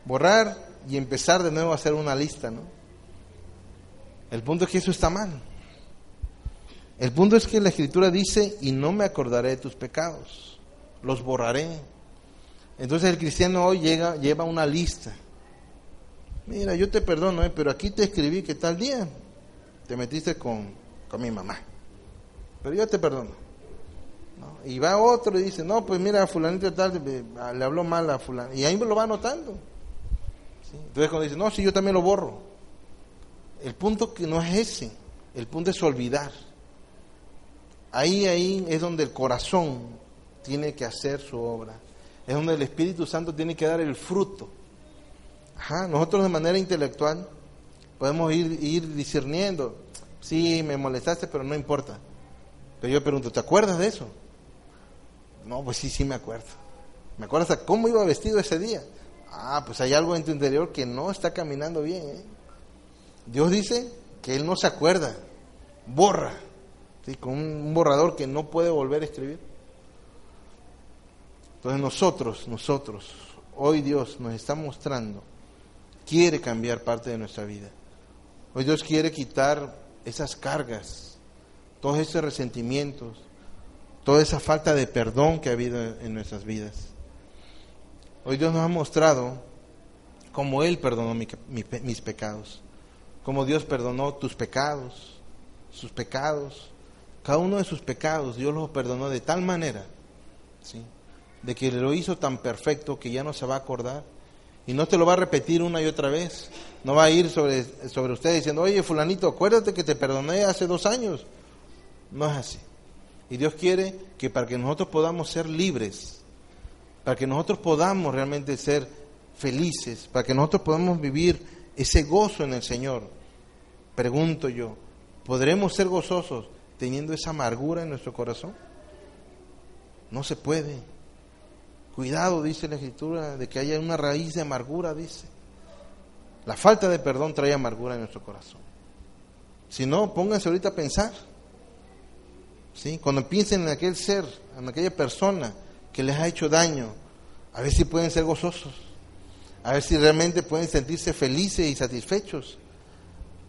borrar y empezar de nuevo a hacer una lista, ¿no? El punto es que eso está mal. El punto es que la escritura dice, y no me acordaré de tus pecados los borraré. Entonces el cristiano hoy llega, lleva una lista. Mira, yo te perdono, eh, pero aquí te escribí que tal día te metiste con, con mi mamá. Pero yo te perdono. Y va otro y dice, no, pues mira, fulanito tal, le habló mal a fulano. Y ahí lo va anotando. Entonces cuando dice, no, si yo también lo borro. El punto que no es ese, el punto es olvidar. Ahí, ahí es donde el corazón tiene que hacer su obra. Es donde el Espíritu Santo tiene que dar el fruto. nosotros de manera intelectual podemos ir, ir discerniendo. Sí, me molestaste, pero no importa. Pero yo pregunto, ¿te acuerdas de eso? No, pues sí, sí me acuerdo. ¿Me acuerdas de cómo iba vestido ese día? Ah, pues hay algo en tu interior que no está caminando bien. ¿eh? Dios dice que Él no se acuerda, borra, ¿sí? con un borrador que no puede volver a escribir. Entonces nosotros, nosotros, hoy Dios nos está mostrando, quiere cambiar parte de nuestra vida. Hoy Dios quiere quitar esas cargas, todos esos resentimientos, toda esa falta de perdón que ha habido en nuestras vidas. Hoy Dios nos ha mostrado cómo Él perdonó mis pecados, cómo Dios perdonó tus pecados, sus pecados, cada uno de sus pecados, Dios los perdonó de tal manera, ¿sí? de que lo hizo tan perfecto que ya no se va a acordar. Y no te lo va a repetir una y otra vez. No va a ir sobre, sobre usted diciendo, oye, fulanito, acuérdate que te perdoné hace dos años. No es así. Y Dios quiere que para que nosotros podamos ser libres, para que nosotros podamos realmente ser felices, para que nosotros podamos vivir ese gozo en el Señor, pregunto yo, ¿podremos ser gozosos teniendo esa amargura en nuestro corazón? No se puede. Cuidado, dice la escritura, de que haya una raíz de amargura, dice. La falta de perdón trae amargura en nuestro corazón. Si no, pónganse ahorita a pensar. ¿sí? Cuando piensen en aquel ser, en aquella persona que les ha hecho daño, a ver si pueden ser gozosos, a ver si realmente pueden sentirse felices y satisfechos.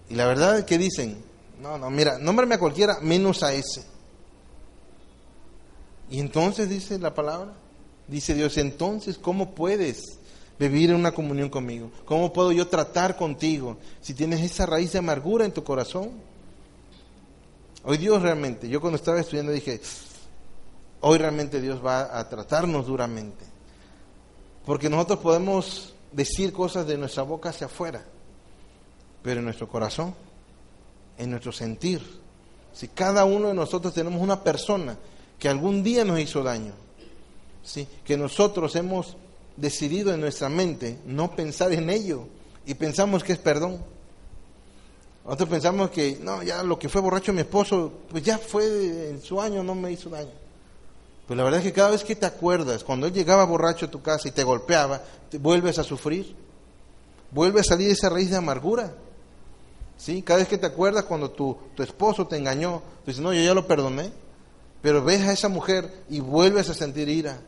Y la verdad es que dicen, no, no, mira, nómbrame a cualquiera menos a ese. Y entonces dice la palabra, Dice Dios, entonces, ¿cómo puedes vivir en una comunión conmigo? ¿Cómo puedo yo tratar contigo si tienes esa raíz de amargura en tu corazón? Hoy Dios realmente, yo cuando estaba estudiando dije, hoy realmente Dios va a tratarnos duramente. Porque nosotros podemos decir cosas de nuestra boca hacia afuera, pero en nuestro corazón, en nuestro sentir, si cada uno de nosotros tenemos una persona que algún día nos hizo daño, ¿sí? que nosotros hemos decidido en nuestra mente no pensar en ello y pensamos que es perdón. Nosotros pensamos que, no, ya lo que fue borracho mi esposo, pues ya fue en su año, no me hizo daño. Pues la verdad es que cada vez que te acuerdas, cuando él llegaba borracho a tu casa y te golpeaba, te vuelves a sufrir. Vuelve a salir esa raíz de amargura. ¿Sí? Cada vez que te acuerdas cuando tu, tu esposo te engañó, tú dices, no, yo ya lo perdoné. Pero ves a esa mujer y vuelves a sentir ira.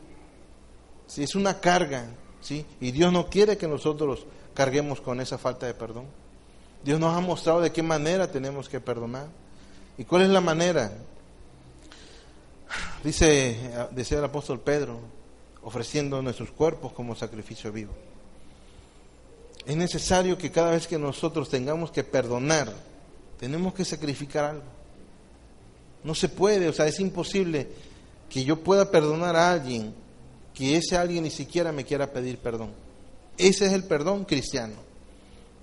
¿Sí? Es una carga. ¿sí? Y Dios no quiere que nosotros carguemos con esa falta de perdón. Dios nos ha mostrado de qué manera tenemos que perdonar. ¿Y cuál es la manera? Dice, el apóstol Pedro, ofreciendo nuestros cuerpos como sacrificio vivo. Es necesario que cada vez que nosotros tengamos que perdonar, tenemos que sacrificar algo. No se puede, o sea, es imposible que yo pueda perdonar a alguien que ese alguien ni siquiera me quiera pedir perdón. Ese es el perdón cristiano.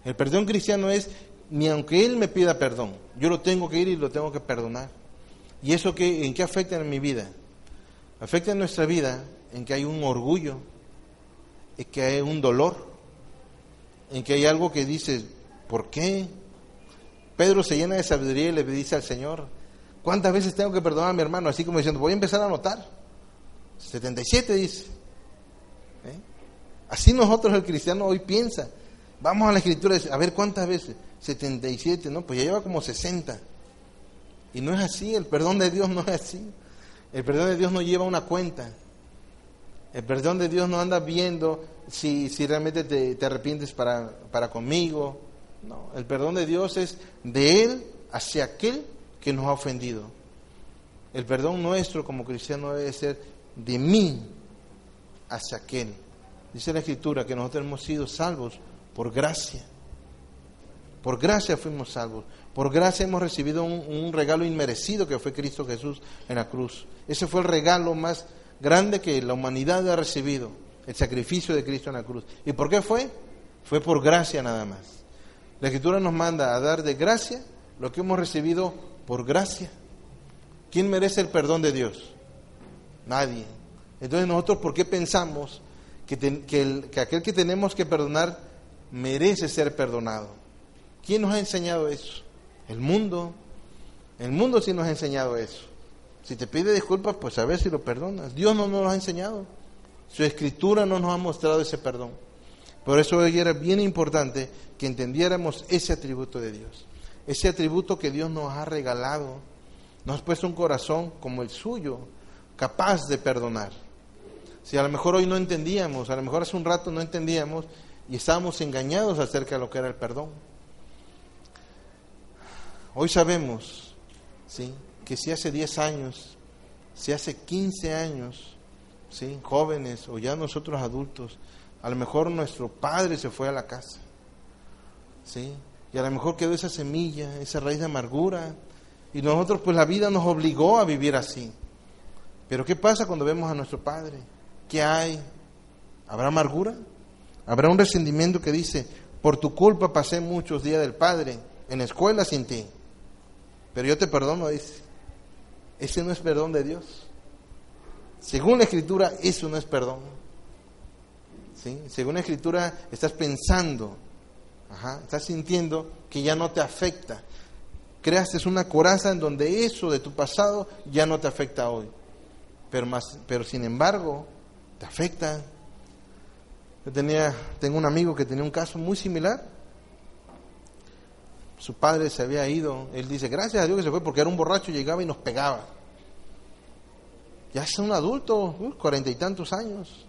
El perdón cristiano es, ni aunque Él me pida perdón, yo lo tengo que ir y lo tengo que perdonar. ¿Y eso qué, en qué afecta en mi vida? Afecta en nuestra vida en que hay un orgullo, en que hay un dolor, en que hay algo que dices, ¿por qué? Pedro se llena de sabiduría y le dice al Señor, ¿cuántas veces tengo que perdonar a mi hermano? Así como diciendo, voy a empezar a anotar. 77 dice. ¿Eh? Así nosotros el cristiano hoy piensa. Vamos a la escritura a ver cuántas veces. 77, ¿no? Pues ya lleva como 60. Y no es así, el perdón de Dios no es así. El perdón de Dios no lleva una cuenta. El perdón de Dios no anda viendo si, si realmente te, te arrepientes para, para conmigo. No, el perdón de Dios es de Él hacia aquel que nos ha ofendido. El perdón nuestro como cristiano debe ser de mí hacia aquel. Dice la Escritura que nosotros hemos sido salvos por gracia. Por gracia fuimos salvos. Por gracia hemos recibido un, regalo inmerecido que fue Cristo Jesús en la cruz. Ese fue el regalo más grande que la humanidad ha recibido, el sacrificio de Cristo en la cruz. ¿Y por qué fue? Fue por gracia nada más. La Escritura nos manda a dar de gracia lo que hemos recibido por gracia. ¿Quién merece el perdón de Dios? Nadie. Entonces nosotros, ¿por qué pensamos que, que aquel que tenemos que perdonar merece ser perdonado. ¿Quién nos ha enseñado eso? El mundo. El mundo sí nos ha enseñado eso. Si te pide disculpas, pues a ver si lo perdonas. Dios no nos lo ha enseñado. Su escritura no nos ha mostrado ese perdón. Por eso hoy era bien importante que entendiéramos ese atributo de Dios. Ese atributo que Dios nos ha regalado. Nos ha puesto un corazón como el suyo, capaz de perdonar. Si a lo mejor hoy no entendíamos, a lo mejor hace un rato no entendíamos, y estábamos engañados acerca de lo que era el perdón. Hoy sabemos, ¿sí? Que si hace 10 años, si hace 15 años, ¿sí? Jóvenes o ya nosotros adultos, a lo mejor nuestro padre se fue a la casa, ¿sí? Y a lo mejor quedó esa semilla, esa raíz de amargura, y nosotros pues la vida nos obligó a vivir así. Pero ¿qué pasa cuando vemos a nuestro padre? ¿Qué hay? ¿Habrá amargura? Habrá un resentimiento que dice, por tu culpa pasé muchos días del Padre en escuela sin ti, pero yo te perdono, dice. Ese no es perdón de Dios. Según la Escritura, eso no es perdón. ¿Sí? Según la Escritura, estás pensando, estás sintiendo que ya no te afecta. Creaste una coraza en donde eso de tu pasado ya no te afecta hoy. Pero, más, pero sin embargo, te afecta, yo tenía, tengo un amigo que tenía un caso muy similar. Su padre se había ido. Él dice, gracias a Dios que se fue porque era un borracho, llegaba y nos pegaba. Ya es un adulto, cuarenta y tantos años.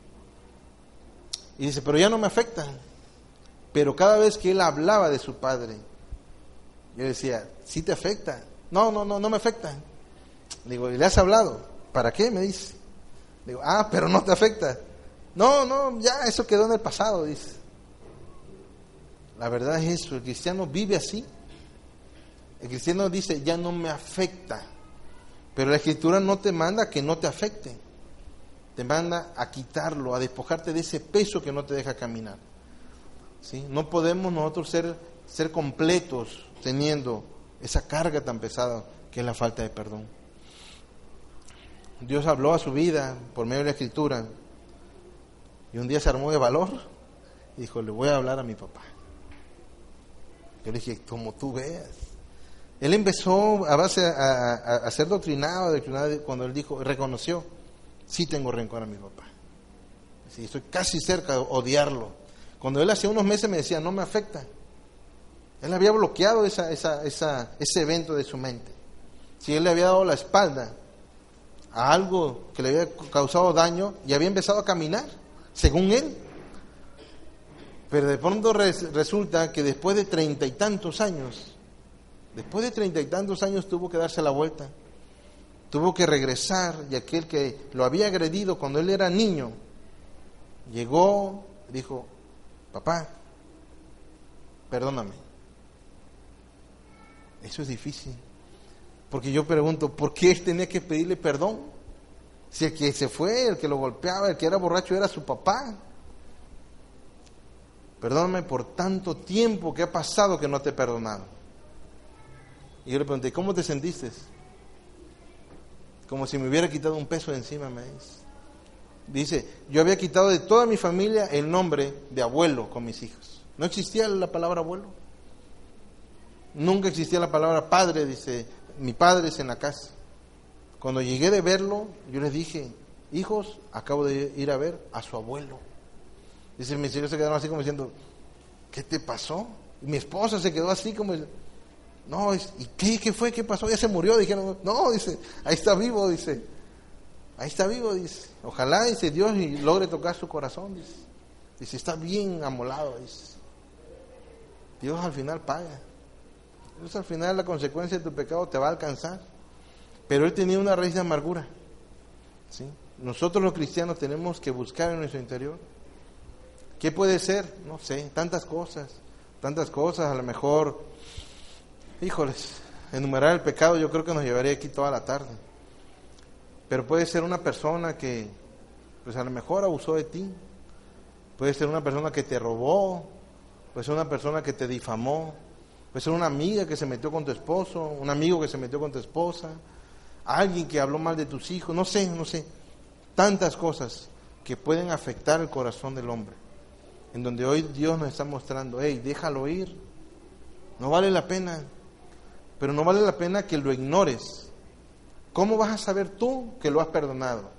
Y dice, pero ya no me afecta. Pero cada vez que él hablaba de su padre, yo decía, sí te afecta. No, no, no, no me afecta. Digo, ¿y le has hablado? ¿Para qué? Me dice. Digo, ah, pero no te afecta. No, no, ya eso quedó en el pasado, dice. La verdad es eso, el cristiano vive así. El cristiano dice, ya no me afecta. Pero la escritura no te manda que no te afecte. Te manda a quitarlo, a despojarte de ese peso que no te deja caminar. ¿Sí? No podemos nosotros ser, ser completos teniendo esa carga tan pesada que es la falta de perdón. Dios habló a su vida por medio de la escritura y un día se armó de valor y dijo, le voy a hablar a mi papá. Yo le dije, como tú veas. Él empezó a base a, ser doctrinado, doctrinado, cuando él dijo, reconoció, sí tengo rencor a mi papá. Sí, estoy casi cerca de odiarlo. Cuando él hace unos meses me decía, no me afecta. Él había bloqueado esa, esa, esa, ese evento de su mente. Si él le había dado la espalda a algo que le había causado daño y había empezado a caminar, según él. Pero de pronto resulta que después de treinta y tantos años, después de treinta y tantos años tuvo que darse la vuelta, tuvo que regresar y aquel que lo había agredido cuando él era niño, llegó, dijo, papá, perdóname. Eso es difícil. Porque yo pregunto, ¿por qué él tenía que pedirle perdón? Si el que se fue, el que lo golpeaba, el que era borracho era su papá. Perdóname por tanto tiempo que ha pasado que no te he perdonado. Y yo le pregunté, ¿cómo te sentiste? Como si me hubiera quitado un peso de encima, me dice. Dice, yo había quitado de toda mi familia el nombre de abuelo con mis hijos. No existía la palabra abuelo. Nunca existía la palabra padre, dice, mi padre es en la casa. Cuando llegué de verlo, yo les dije, hijos, acabo de ir a ver a su abuelo. Dice, mis hijos se quedaron así como diciendo, ¿qué te pasó? Y mi esposa se quedó así como, no, ¿y qué, fue? ¿Qué pasó? Ya se murió. Dijeron, no, dice, ahí está vivo, dice. Ahí está vivo, dice. Ojalá, dice Dios, y logre tocar su corazón, dice. Dice, está bien amolado, dice. Dios al final paga. Dios al final la consecuencia de tu pecado te va a alcanzar. Pero él tenía una raíz de amargura. ¿sí? Nosotros los cristianos tenemos que buscar en nuestro interior. ¿Qué puede ser? No sé, tantas cosas, tantas cosas. A lo mejor, híjoles, enumerar el pecado yo creo que nos llevaría aquí toda la tarde. Pero puede ser una persona que, pues a lo mejor abusó de ti. Puede ser una persona que te robó. Puede ser una persona que te difamó. Puede ser una amiga que se metió con tu esposo, un amigo que se metió con tu esposa, alguien que habló mal de tus hijos, no sé, no sé, tantas cosas que pueden afectar el corazón del hombre, en donde hoy Dios nos está mostrando, hey, déjalo ir, no vale la pena, pero no vale la pena que lo ignores. ¿Cómo vas a saber tú que lo has perdonado?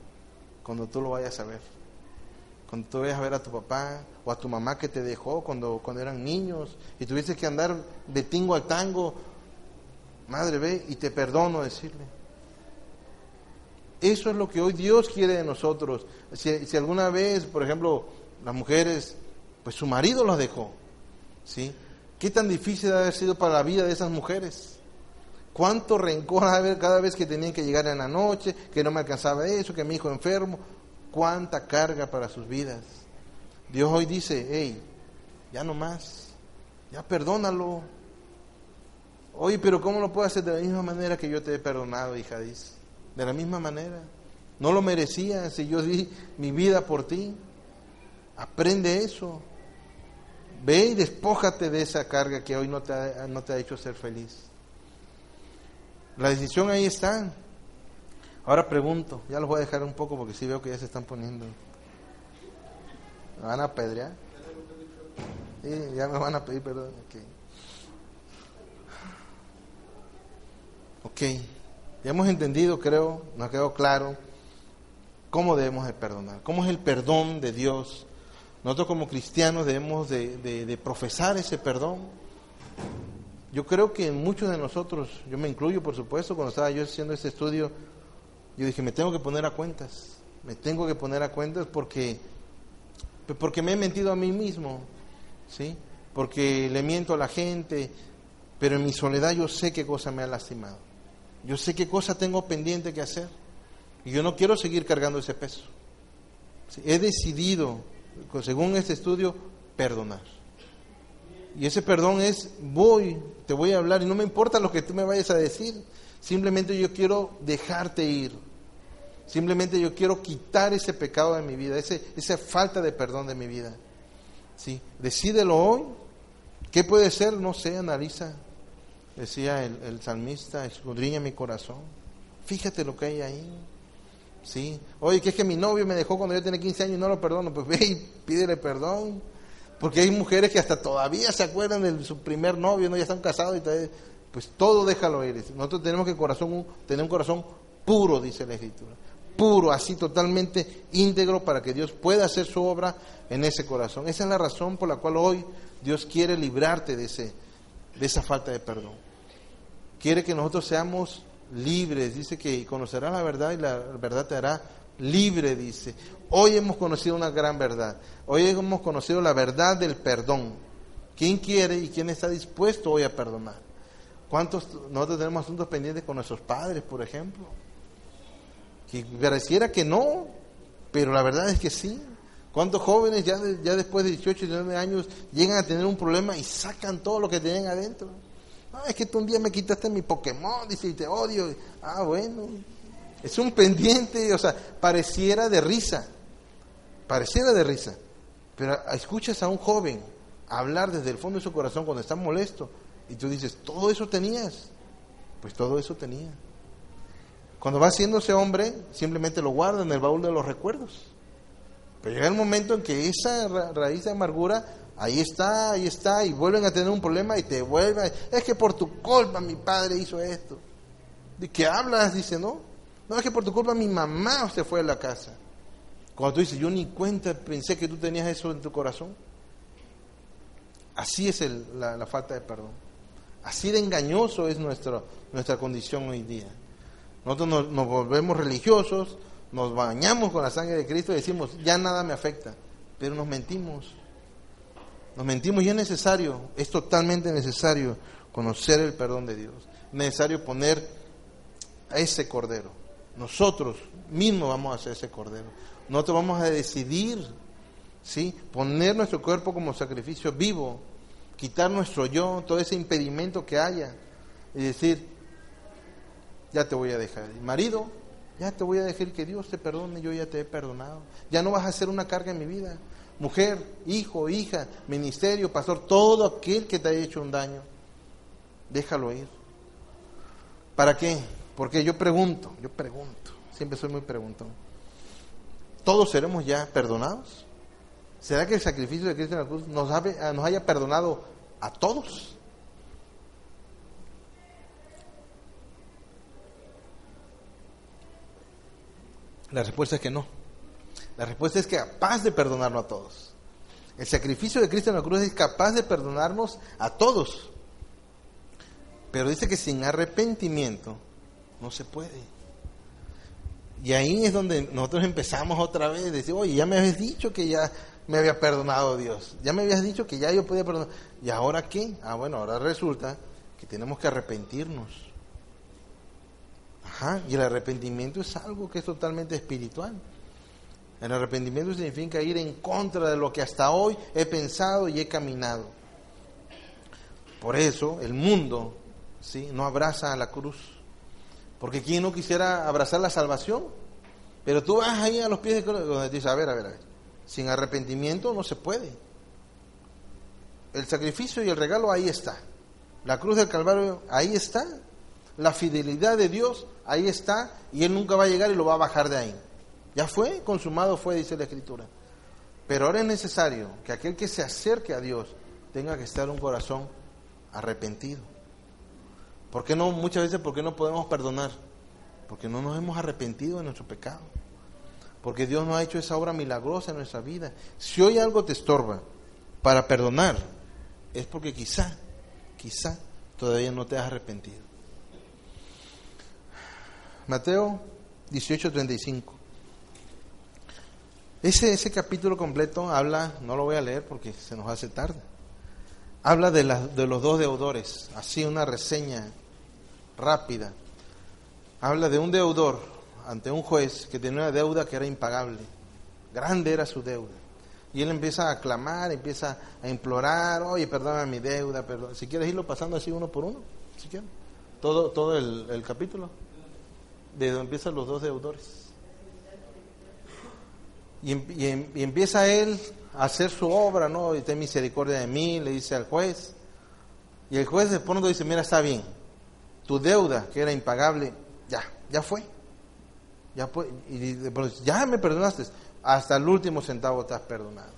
Cuando tú lo vayas a ver. Cuando tú vayas a ver a tu papá o a tu mamá que te dejó cuando, cuando eran niños y tuviste que andar de tingo al tango, madre ve y te perdono decirle. Eso es lo que hoy Dios quiere de nosotros. Si, alguna vez, por ejemplo, las mujeres, pues su marido los dejó, ¿sí? ¿Qué tan difícil ha sido para la vida de esas mujeres? ¿Cuánto rencor cada vez que tenían que llegar en la noche, que no me alcanzaba eso, que mi hijo enfermo? ¿Cuánta carga para sus vidas? Dios hoy dice, hey, ya no más, ya perdónalo. Oye, pero ¿cómo lo puedo hacer de la misma manera que yo te he perdonado, hija? Dice de la misma manera. No lo merecía si yo di mi vida por ti. Aprende eso. Ve y despójate de esa carga que hoy no te ha, no te ha hecho ser feliz. La decisión ahí está. Ahora pregunto, ya los voy a dejar un poco porque sí veo que ya se están poniendo. ¿Me van a apedrear? Sí, ya me van a pedir perdón. Ok. okay. Ya hemos entendido, creo, nos ha quedado claro cómo debemos de perdonar, cómo es el perdón de Dios. Nosotros como cristianos debemos de, profesar ese perdón. Yo creo que muchos de nosotros, yo me incluyo por supuesto, cuando estaba yo haciendo este estudio, yo dije, me tengo que poner a cuentas, me tengo que poner a cuentas porque, porque me he mentido a mí mismo, ¿sí? porque le miento a la gente, pero en mi soledad yo sé qué cosa me ha lastimado. Yo sé qué cosa tengo pendiente que hacer. Y yo no quiero seguir cargando ese peso. He decidido, según este estudio, perdonar. Y ese perdón es, voy, te voy a hablar y no me importa lo que tú me vayas a decir. Simplemente yo quiero dejarte ir. Simplemente yo quiero quitar ese pecado de mi vida, ese, esa falta de perdón de mi vida. ¿Sí? Decídelo hoy. ¿Qué puede ser? No sé, analiza. Decía el, el salmista, escudriña mi corazón. Fíjate lo que hay ahí. ¿Sí? Oye, que es que mi novio me dejó cuando yo tenía 15 años y no lo perdono. Pues ve y pídele perdón. Porque hay mujeres que hasta todavía se acuerdan de su primer novio, ¿no? ya están casados y todavía, pues todo déjalo ir. Nosotros tenemos que corazón, tener un corazón puro, dice la Escritura. Puro, así totalmente íntegro para que Dios pueda hacer su obra en ese corazón. Esa es la razón por la cual hoy Dios quiere librarte de, ese, de esa falta de perdón. Quiere que nosotros seamos libres. Dice que conocerás la verdad y la verdad te hará libre, dice. Hoy hemos conocido una gran verdad. Hoy hemos conocido la verdad del perdón. ¿Quién quiere y quién está dispuesto hoy a perdonar? ¿Cuántos nosotros tenemos asuntos pendientes con nuestros padres, por ejemplo? Que pareciera que no, pero la verdad es que sí. ¿Cuántos jóvenes ya, ya después de 18 y 19 años llegan a tener un problema y sacan todo lo que tenían adentro? No, es que tú un día me quitaste mi Pokémon, dice, y te odio. Ah, bueno. Es un pendiente, o sea, pareciera de risa. Pareciera de risa. Pero escuchas a un joven hablar desde el fondo de su corazón cuando está molesto y tú dices, ¿todo eso tenías? Pues todo eso tenía. Cuando va haciéndose hombre, simplemente lo guarda en el baúl de los recuerdos. Pero llega el momento en que esa raíz de amargura, ahí está, ahí está, y vuelven a tener un problema y te vuelven. Es que por tu culpa mi padre hizo esto. ¿De qué hablas? Dice, no. No, es que por tu culpa mi mamá se fue a la casa. Cuando tú dices, yo ni cuenta pensé que tú tenías eso en tu corazón. Así es la, falta de perdón. Así de engañoso es nuestra, nuestra condición hoy día. Nosotros nos, volvemos religiosos, nos bañamos con la sangre de Cristo y decimos, ya nada me afecta. Pero nos mentimos. Nos mentimos y es necesario, es totalmente necesario conocer el perdón de Dios. Es necesario poner a ese cordero. Nosotros mismos vamos a hacer ese cordero. Nosotros vamos a decidir, ¿sí? Poner nuestro cuerpo como sacrificio vivo, quitar nuestro yo, todo ese impedimento que haya, y decir, ya te voy a dejar. Marido, ya te voy a dejar que Dios te perdone, yo ya te he perdonado. Ya no vas a ser una carga en mi vida. Mujer, hijo, hija, ministerio, pastor, todo aquel que te haya hecho un daño, déjalo ir. ¿Para qué? Porque yo pregunto, yo pregunto, siempre soy muy preguntón. ¿Todos seremos ya perdonados? ¿Será que el sacrificio de Cristo en la cruz nos, nos haya perdonado a todos? La respuesta es que no. La respuesta es que capaz de perdonarlo a todos. El sacrificio de Cristo en la cruz es capaz de perdonarnos a todos. Pero dice que sin arrepentimiento no se puede. Y ahí es donde nosotros empezamos otra vez, decir, oye, ya me habías dicho que ya me había perdonado Dios, ya me habías dicho que ya yo podía perdonar. ¿Y ahora qué? Ah, bueno, ahora resulta que tenemos que arrepentirnos. Ajá, y el arrepentimiento es algo que es totalmente espiritual. El arrepentimiento significa ir en contra de lo que hasta hoy he pensado y he caminado. Por eso el mundo ¿sí? no abraza a la cruz porque ¿quién no quisiera abrazar la salvación? Pero tú vas ahí a los pies de Cristo donde dices, a ver, a ver, a ver, sin arrepentimiento no se puede. El sacrificio y el regalo ahí está. La cruz del Calvario ahí está. La fidelidad de Dios ahí está y Él nunca va a llegar y lo va a bajar de ahí. Ya fue, consumado fue, dice la Escritura. Pero ahora es necesario que aquel que se acerque a Dios tenga que estar un corazón arrepentido. ¿Por qué no, muchas veces, por qué no podemos perdonar? Porque no nos hemos arrepentido de nuestro pecado. Porque Dios no ha hecho esa obra milagrosa en nuestra vida. Si hoy algo te estorba para perdonar, es porque quizá, quizá todavía no te has arrepentido. Mateo 18:35. Ese, ese capítulo completo habla, no lo voy a leer porque se nos hace tarde, habla de, de los dos deudores, así una reseña rápida. Habla de un deudor ante un juez que tenía una deuda que era impagable. grande era su deuda. Y él empieza a clamar, empieza a implorar, oye, perdona mi deuda, perdón. Si quieres irlo pasando así uno por uno, si quieres. Todo, todo el, capítulo, de donde empiezan los dos deudores. Y, y, empieza él hacer su obra, ¿no? Y ten misericordia de mí, le dice al juez. Y el juez de pronto dice, mira, está bien, tu deuda, que era impagable, ya, ya fue. Ya fue. Y ya me perdonaste hasta el último centavo te has perdonado.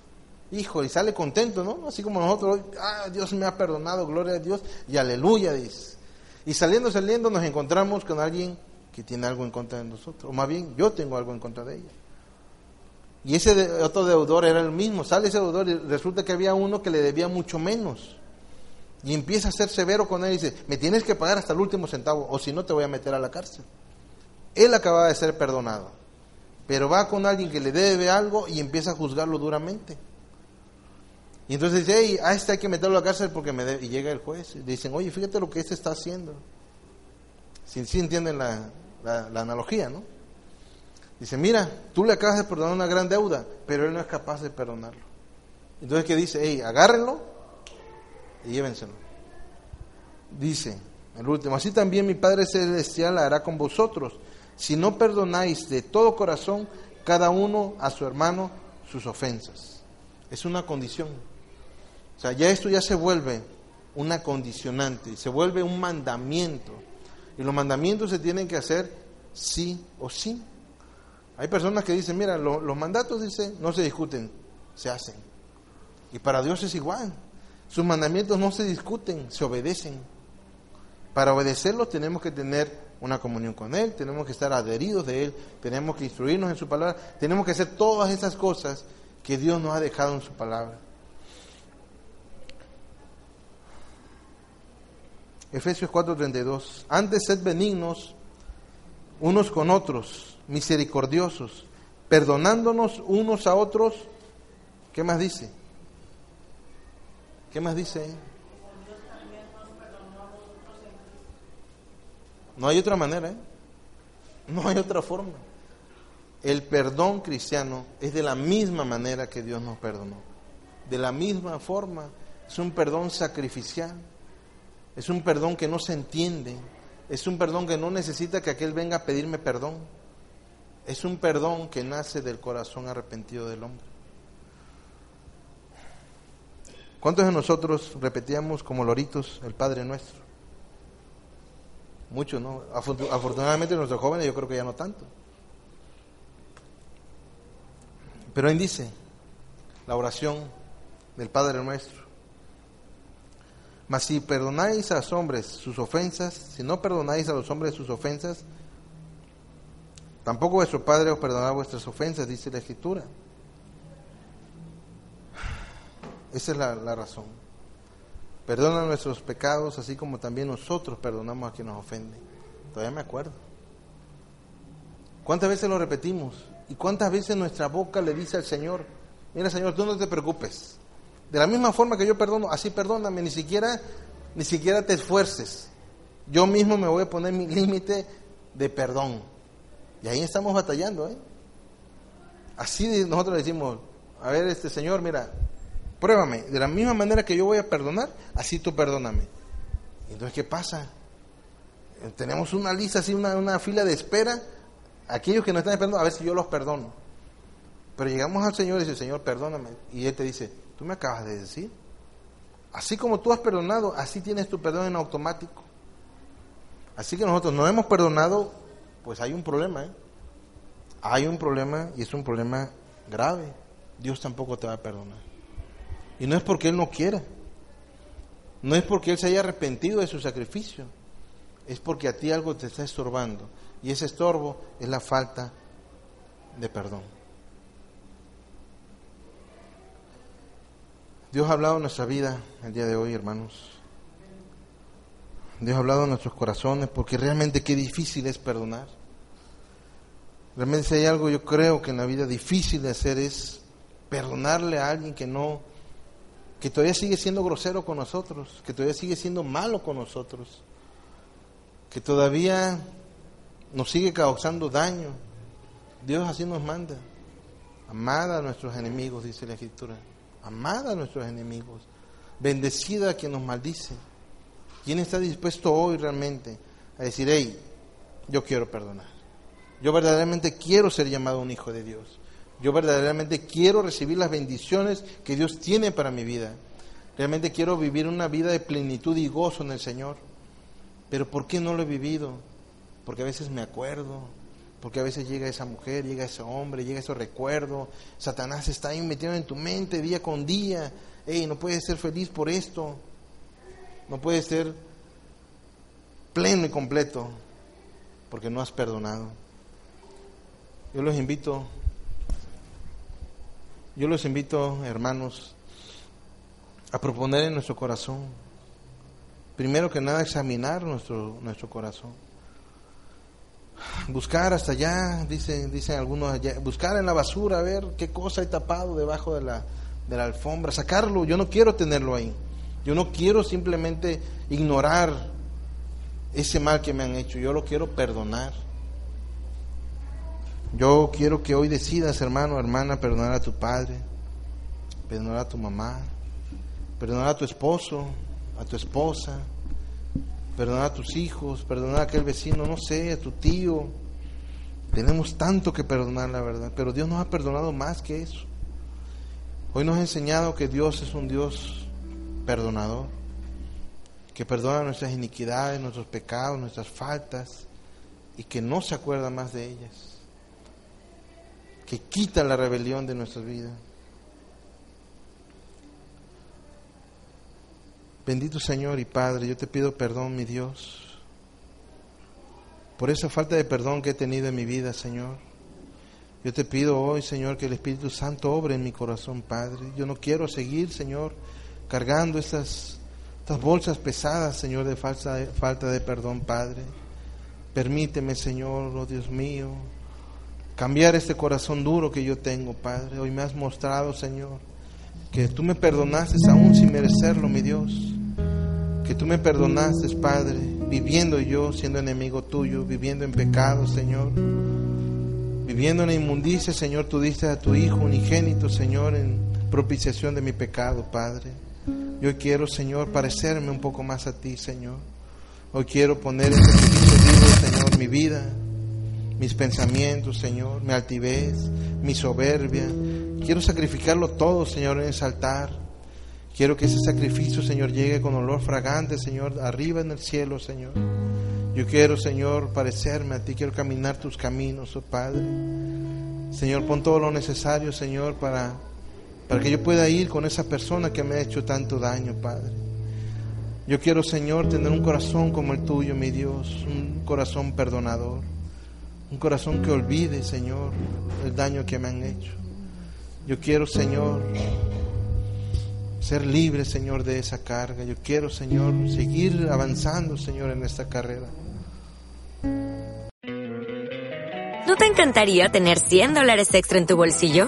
Hijo, y sale contento, ¿no? Así como nosotros, ah, Dios me ha perdonado, gloria a Dios, y aleluya, dice. Y saliendo, saliendo, nos encontramos con alguien que tiene algo en contra de nosotros, o más bien, yo tengo algo en contra de ella. Y ese otro deudor era el mismo, sale ese deudor y resulta que había uno que le debía mucho menos. Y empieza a ser severo con él y dice, me tienes que pagar hasta el último centavo, o si no te voy a meter a la cárcel. Él acababa de ser perdonado pero va con alguien que le debe algo y empieza a juzgarlo duramente. Y entonces dice, hey, a este hay que meterlo a la cárcel porque me debe. Y llega el juez y dicen, oye, fíjate lo que este está haciendo. Si entienden la, la, analogía, ¿no? Dice, mira, tú le acabas de perdonar una gran deuda, pero él no es capaz de perdonarlo. Entonces, ¿qué dice? Hey, agárrenlo y llévenselo. Dice, el último, así también mi Padre Celestial hará con vosotros si no perdonáis de todo corazón cada uno a su hermano sus ofensas. Es una condición. O sea, ya esto ya se vuelve una condicionante, se vuelve un mandamiento. Y los mandamientos se tienen que hacer sí o sí. Hay personas que dicen, mira, los mandatos, dice, no se discuten, se hacen. Y para Dios es igual. Sus mandamientos no se discuten, se obedecen. Para obedecerlos tenemos que tener una comunión con Él, tenemos que estar adheridos de Él, tenemos que instruirnos en su palabra, tenemos que hacer todas esas cosas que Dios nos ha dejado en su palabra. Efesios 4:32, antes sed benignos unos con otros, misericordiosos, perdonándonos unos a otros. ¿Qué más dice? ¿Qué más dice? No hay otra manera, ¿eh? No hay otra forma. El perdón cristiano es de la misma manera que Dios nos perdonó. De la misma forma. Es un perdón sacrificial. Es un perdón que no se entiende. Es un perdón que no necesita que aquel venga a pedirme perdón. Es un perdón que nace del corazón arrepentido del hombre. ¿Cuántos de nosotros repetíamos como loritos el Padre nuestro? Muchos, ¿no? Afortunadamente nuestros jóvenes yo creo que ya no tanto. Pero ahí dice la oración del Padre nuestro. Mas si perdonáis a los hombres sus ofensas, si no perdonáis a los hombres sus ofensas, tampoco vuestro Padre os perdonará vuestras ofensas, dice la Escritura. Esa es la, la razón. Perdona nuestros pecados, así como también nosotros perdonamos a quien nos ofende. Todavía me acuerdo. ¿Cuántas veces lo repetimos? ¿Y cuántas veces nuestra boca le dice al Señor, mira Señor, tú no te preocupes. De la misma forma que yo perdono, así perdóname, ni siquiera, ni siquiera te esfuerces. Yo mismo me voy a poner mi límite de perdón. Y ahí estamos batallando, ¿eh? Así nosotros decimos, a ver, este Señor, mira, pruébame, de la misma manera que yo voy a perdonar, así tú perdóname. Entonces, ¿qué pasa? Tenemos una lista, así, una, fila de espera, aquellos que no están esperando, a ver si yo los perdono. Pero llegamos al Señor y dice, Señor, perdóname. Y Él te dice, tú me acabas de decir. Así como tú has perdonado, así tienes tu perdón en automático. Así que nosotros no hemos perdonado, pues hay un problema. ¿eh? Hay un problema y es un problema grave. Dios tampoco te va a perdonar. Y no es porque Él no quiera. No es porque Él se haya arrepentido de su sacrificio. Es porque a ti algo te está estorbando. Y ese estorbo es la falta de perdón. Dios ha hablado en nuestra vida el día de hoy, hermanos. Dios ha hablado en nuestros corazones porque realmente qué difícil es perdonar. Realmente si hay algo yo creo que en la vida difícil de hacer es perdonarle a alguien que no que todavía sigue siendo grosero con nosotros, que todavía sigue siendo malo con nosotros, que todavía nos sigue causando daño. Dios así nos manda Amada a nuestros enemigos, dice la Escritura. Amada a nuestros enemigos. Bendecida a quien nos maldice. ¿Quién está dispuesto hoy realmente a decir, hey, yo quiero perdonar? Yo verdaderamente quiero ser llamado un hijo de Dios. Yo verdaderamente quiero recibir las bendiciones que Dios tiene para mi vida. Realmente quiero vivir una vida de plenitud y gozo en el Señor. Pero ¿por qué no lo he vivido? Porque a veces me acuerdo, porque a veces llega esa mujer, llega ese hombre, llega ese recuerdo. Satanás está ahí metido en tu mente día con día. Hey, no puedes ser feliz por esto. No puedes ser pleno y completo porque no has perdonado. Yo los invito, yo los invito, hermanos, a proponer en nuestro corazón, primero que nada, examinar nuestro, nuestro corazón buscar hasta allá, dicen, dicen algunos allá, buscar en la basura, a ver qué cosa hay tapado debajo de la, de la alfombra, sacarlo, yo no quiero tenerlo ahí, yo no quiero simplemente ignorar ese mal que me han hecho, yo lo quiero perdonar. Yo quiero que hoy decidas, hermano, hermana, perdonar a tu padre, perdonar a tu mamá, perdonar a tu esposo, a tu esposa, perdonar a tus hijos, perdonar a aquel vecino, no sé, a tu tío. Tenemos tanto que perdonar, la verdad, pero Dios nos ha perdonado más que eso. Hoy nos ha enseñado que Dios es un Dios perdonador, que perdona nuestras iniquidades, nuestros pecados, nuestras faltas y que no se acuerda más de ellas, que quita la rebelión de nuestras vidas. Bendito Señor y Padre, yo te pido perdón, mi Dios, por esa falta de perdón que he tenido en mi vida, Señor. Yo te pido hoy, Señor, que el Espíritu Santo obre en mi corazón, Padre. Yo no quiero seguir, Señor, cargando estas, estas bolsas pesadas, Señor, de falsa, falta de perdón, Padre. Permíteme, Señor, oh Dios mío, cambiar este corazón duro que yo tengo, Padre. Hoy me has mostrado, Señor, que tú me perdonaste aún sin merecerlo, mi Dios. Que tú me perdonaste, Padre, viviendo yo siendo enemigo tuyo, viviendo en pecado, Señor. Viviendo en inmundicia, Señor, tú diste a tu Hijo unigénito, Señor, en propiciación de mi pecado, Padre. Yo quiero, Señor, parecerme un poco más a ti, Señor. Hoy quiero poner en vivo, Señor, mi vida, mis pensamientos, Señor, mi altivez, mi soberbia, Quiero sacrificarlo todo, Señor, en ese altar. Quiero que ese sacrificio, Señor, llegue con olor fragante, Señor, arriba en el cielo, Señor. Yo quiero, Señor, parecerme a ti, quiero caminar tus caminos, oh Padre. Señor, pon todo lo necesario, Señor, para, para que yo pueda ir con esa persona que me ha hecho tanto daño, Padre. Yo quiero, Señor, tener un corazón como el tuyo, mi Dios, un corazón perdonador, un corazón que olvide, Señor, el daño que me han hecho. Yo quiero, Señor, ser libre, Señor, de esa carga. Yo quiero, Señor, seguir avanzando, Señor, en esta carrera. ¿No te encantaría tener 100 dólares extra en tu bolsillo?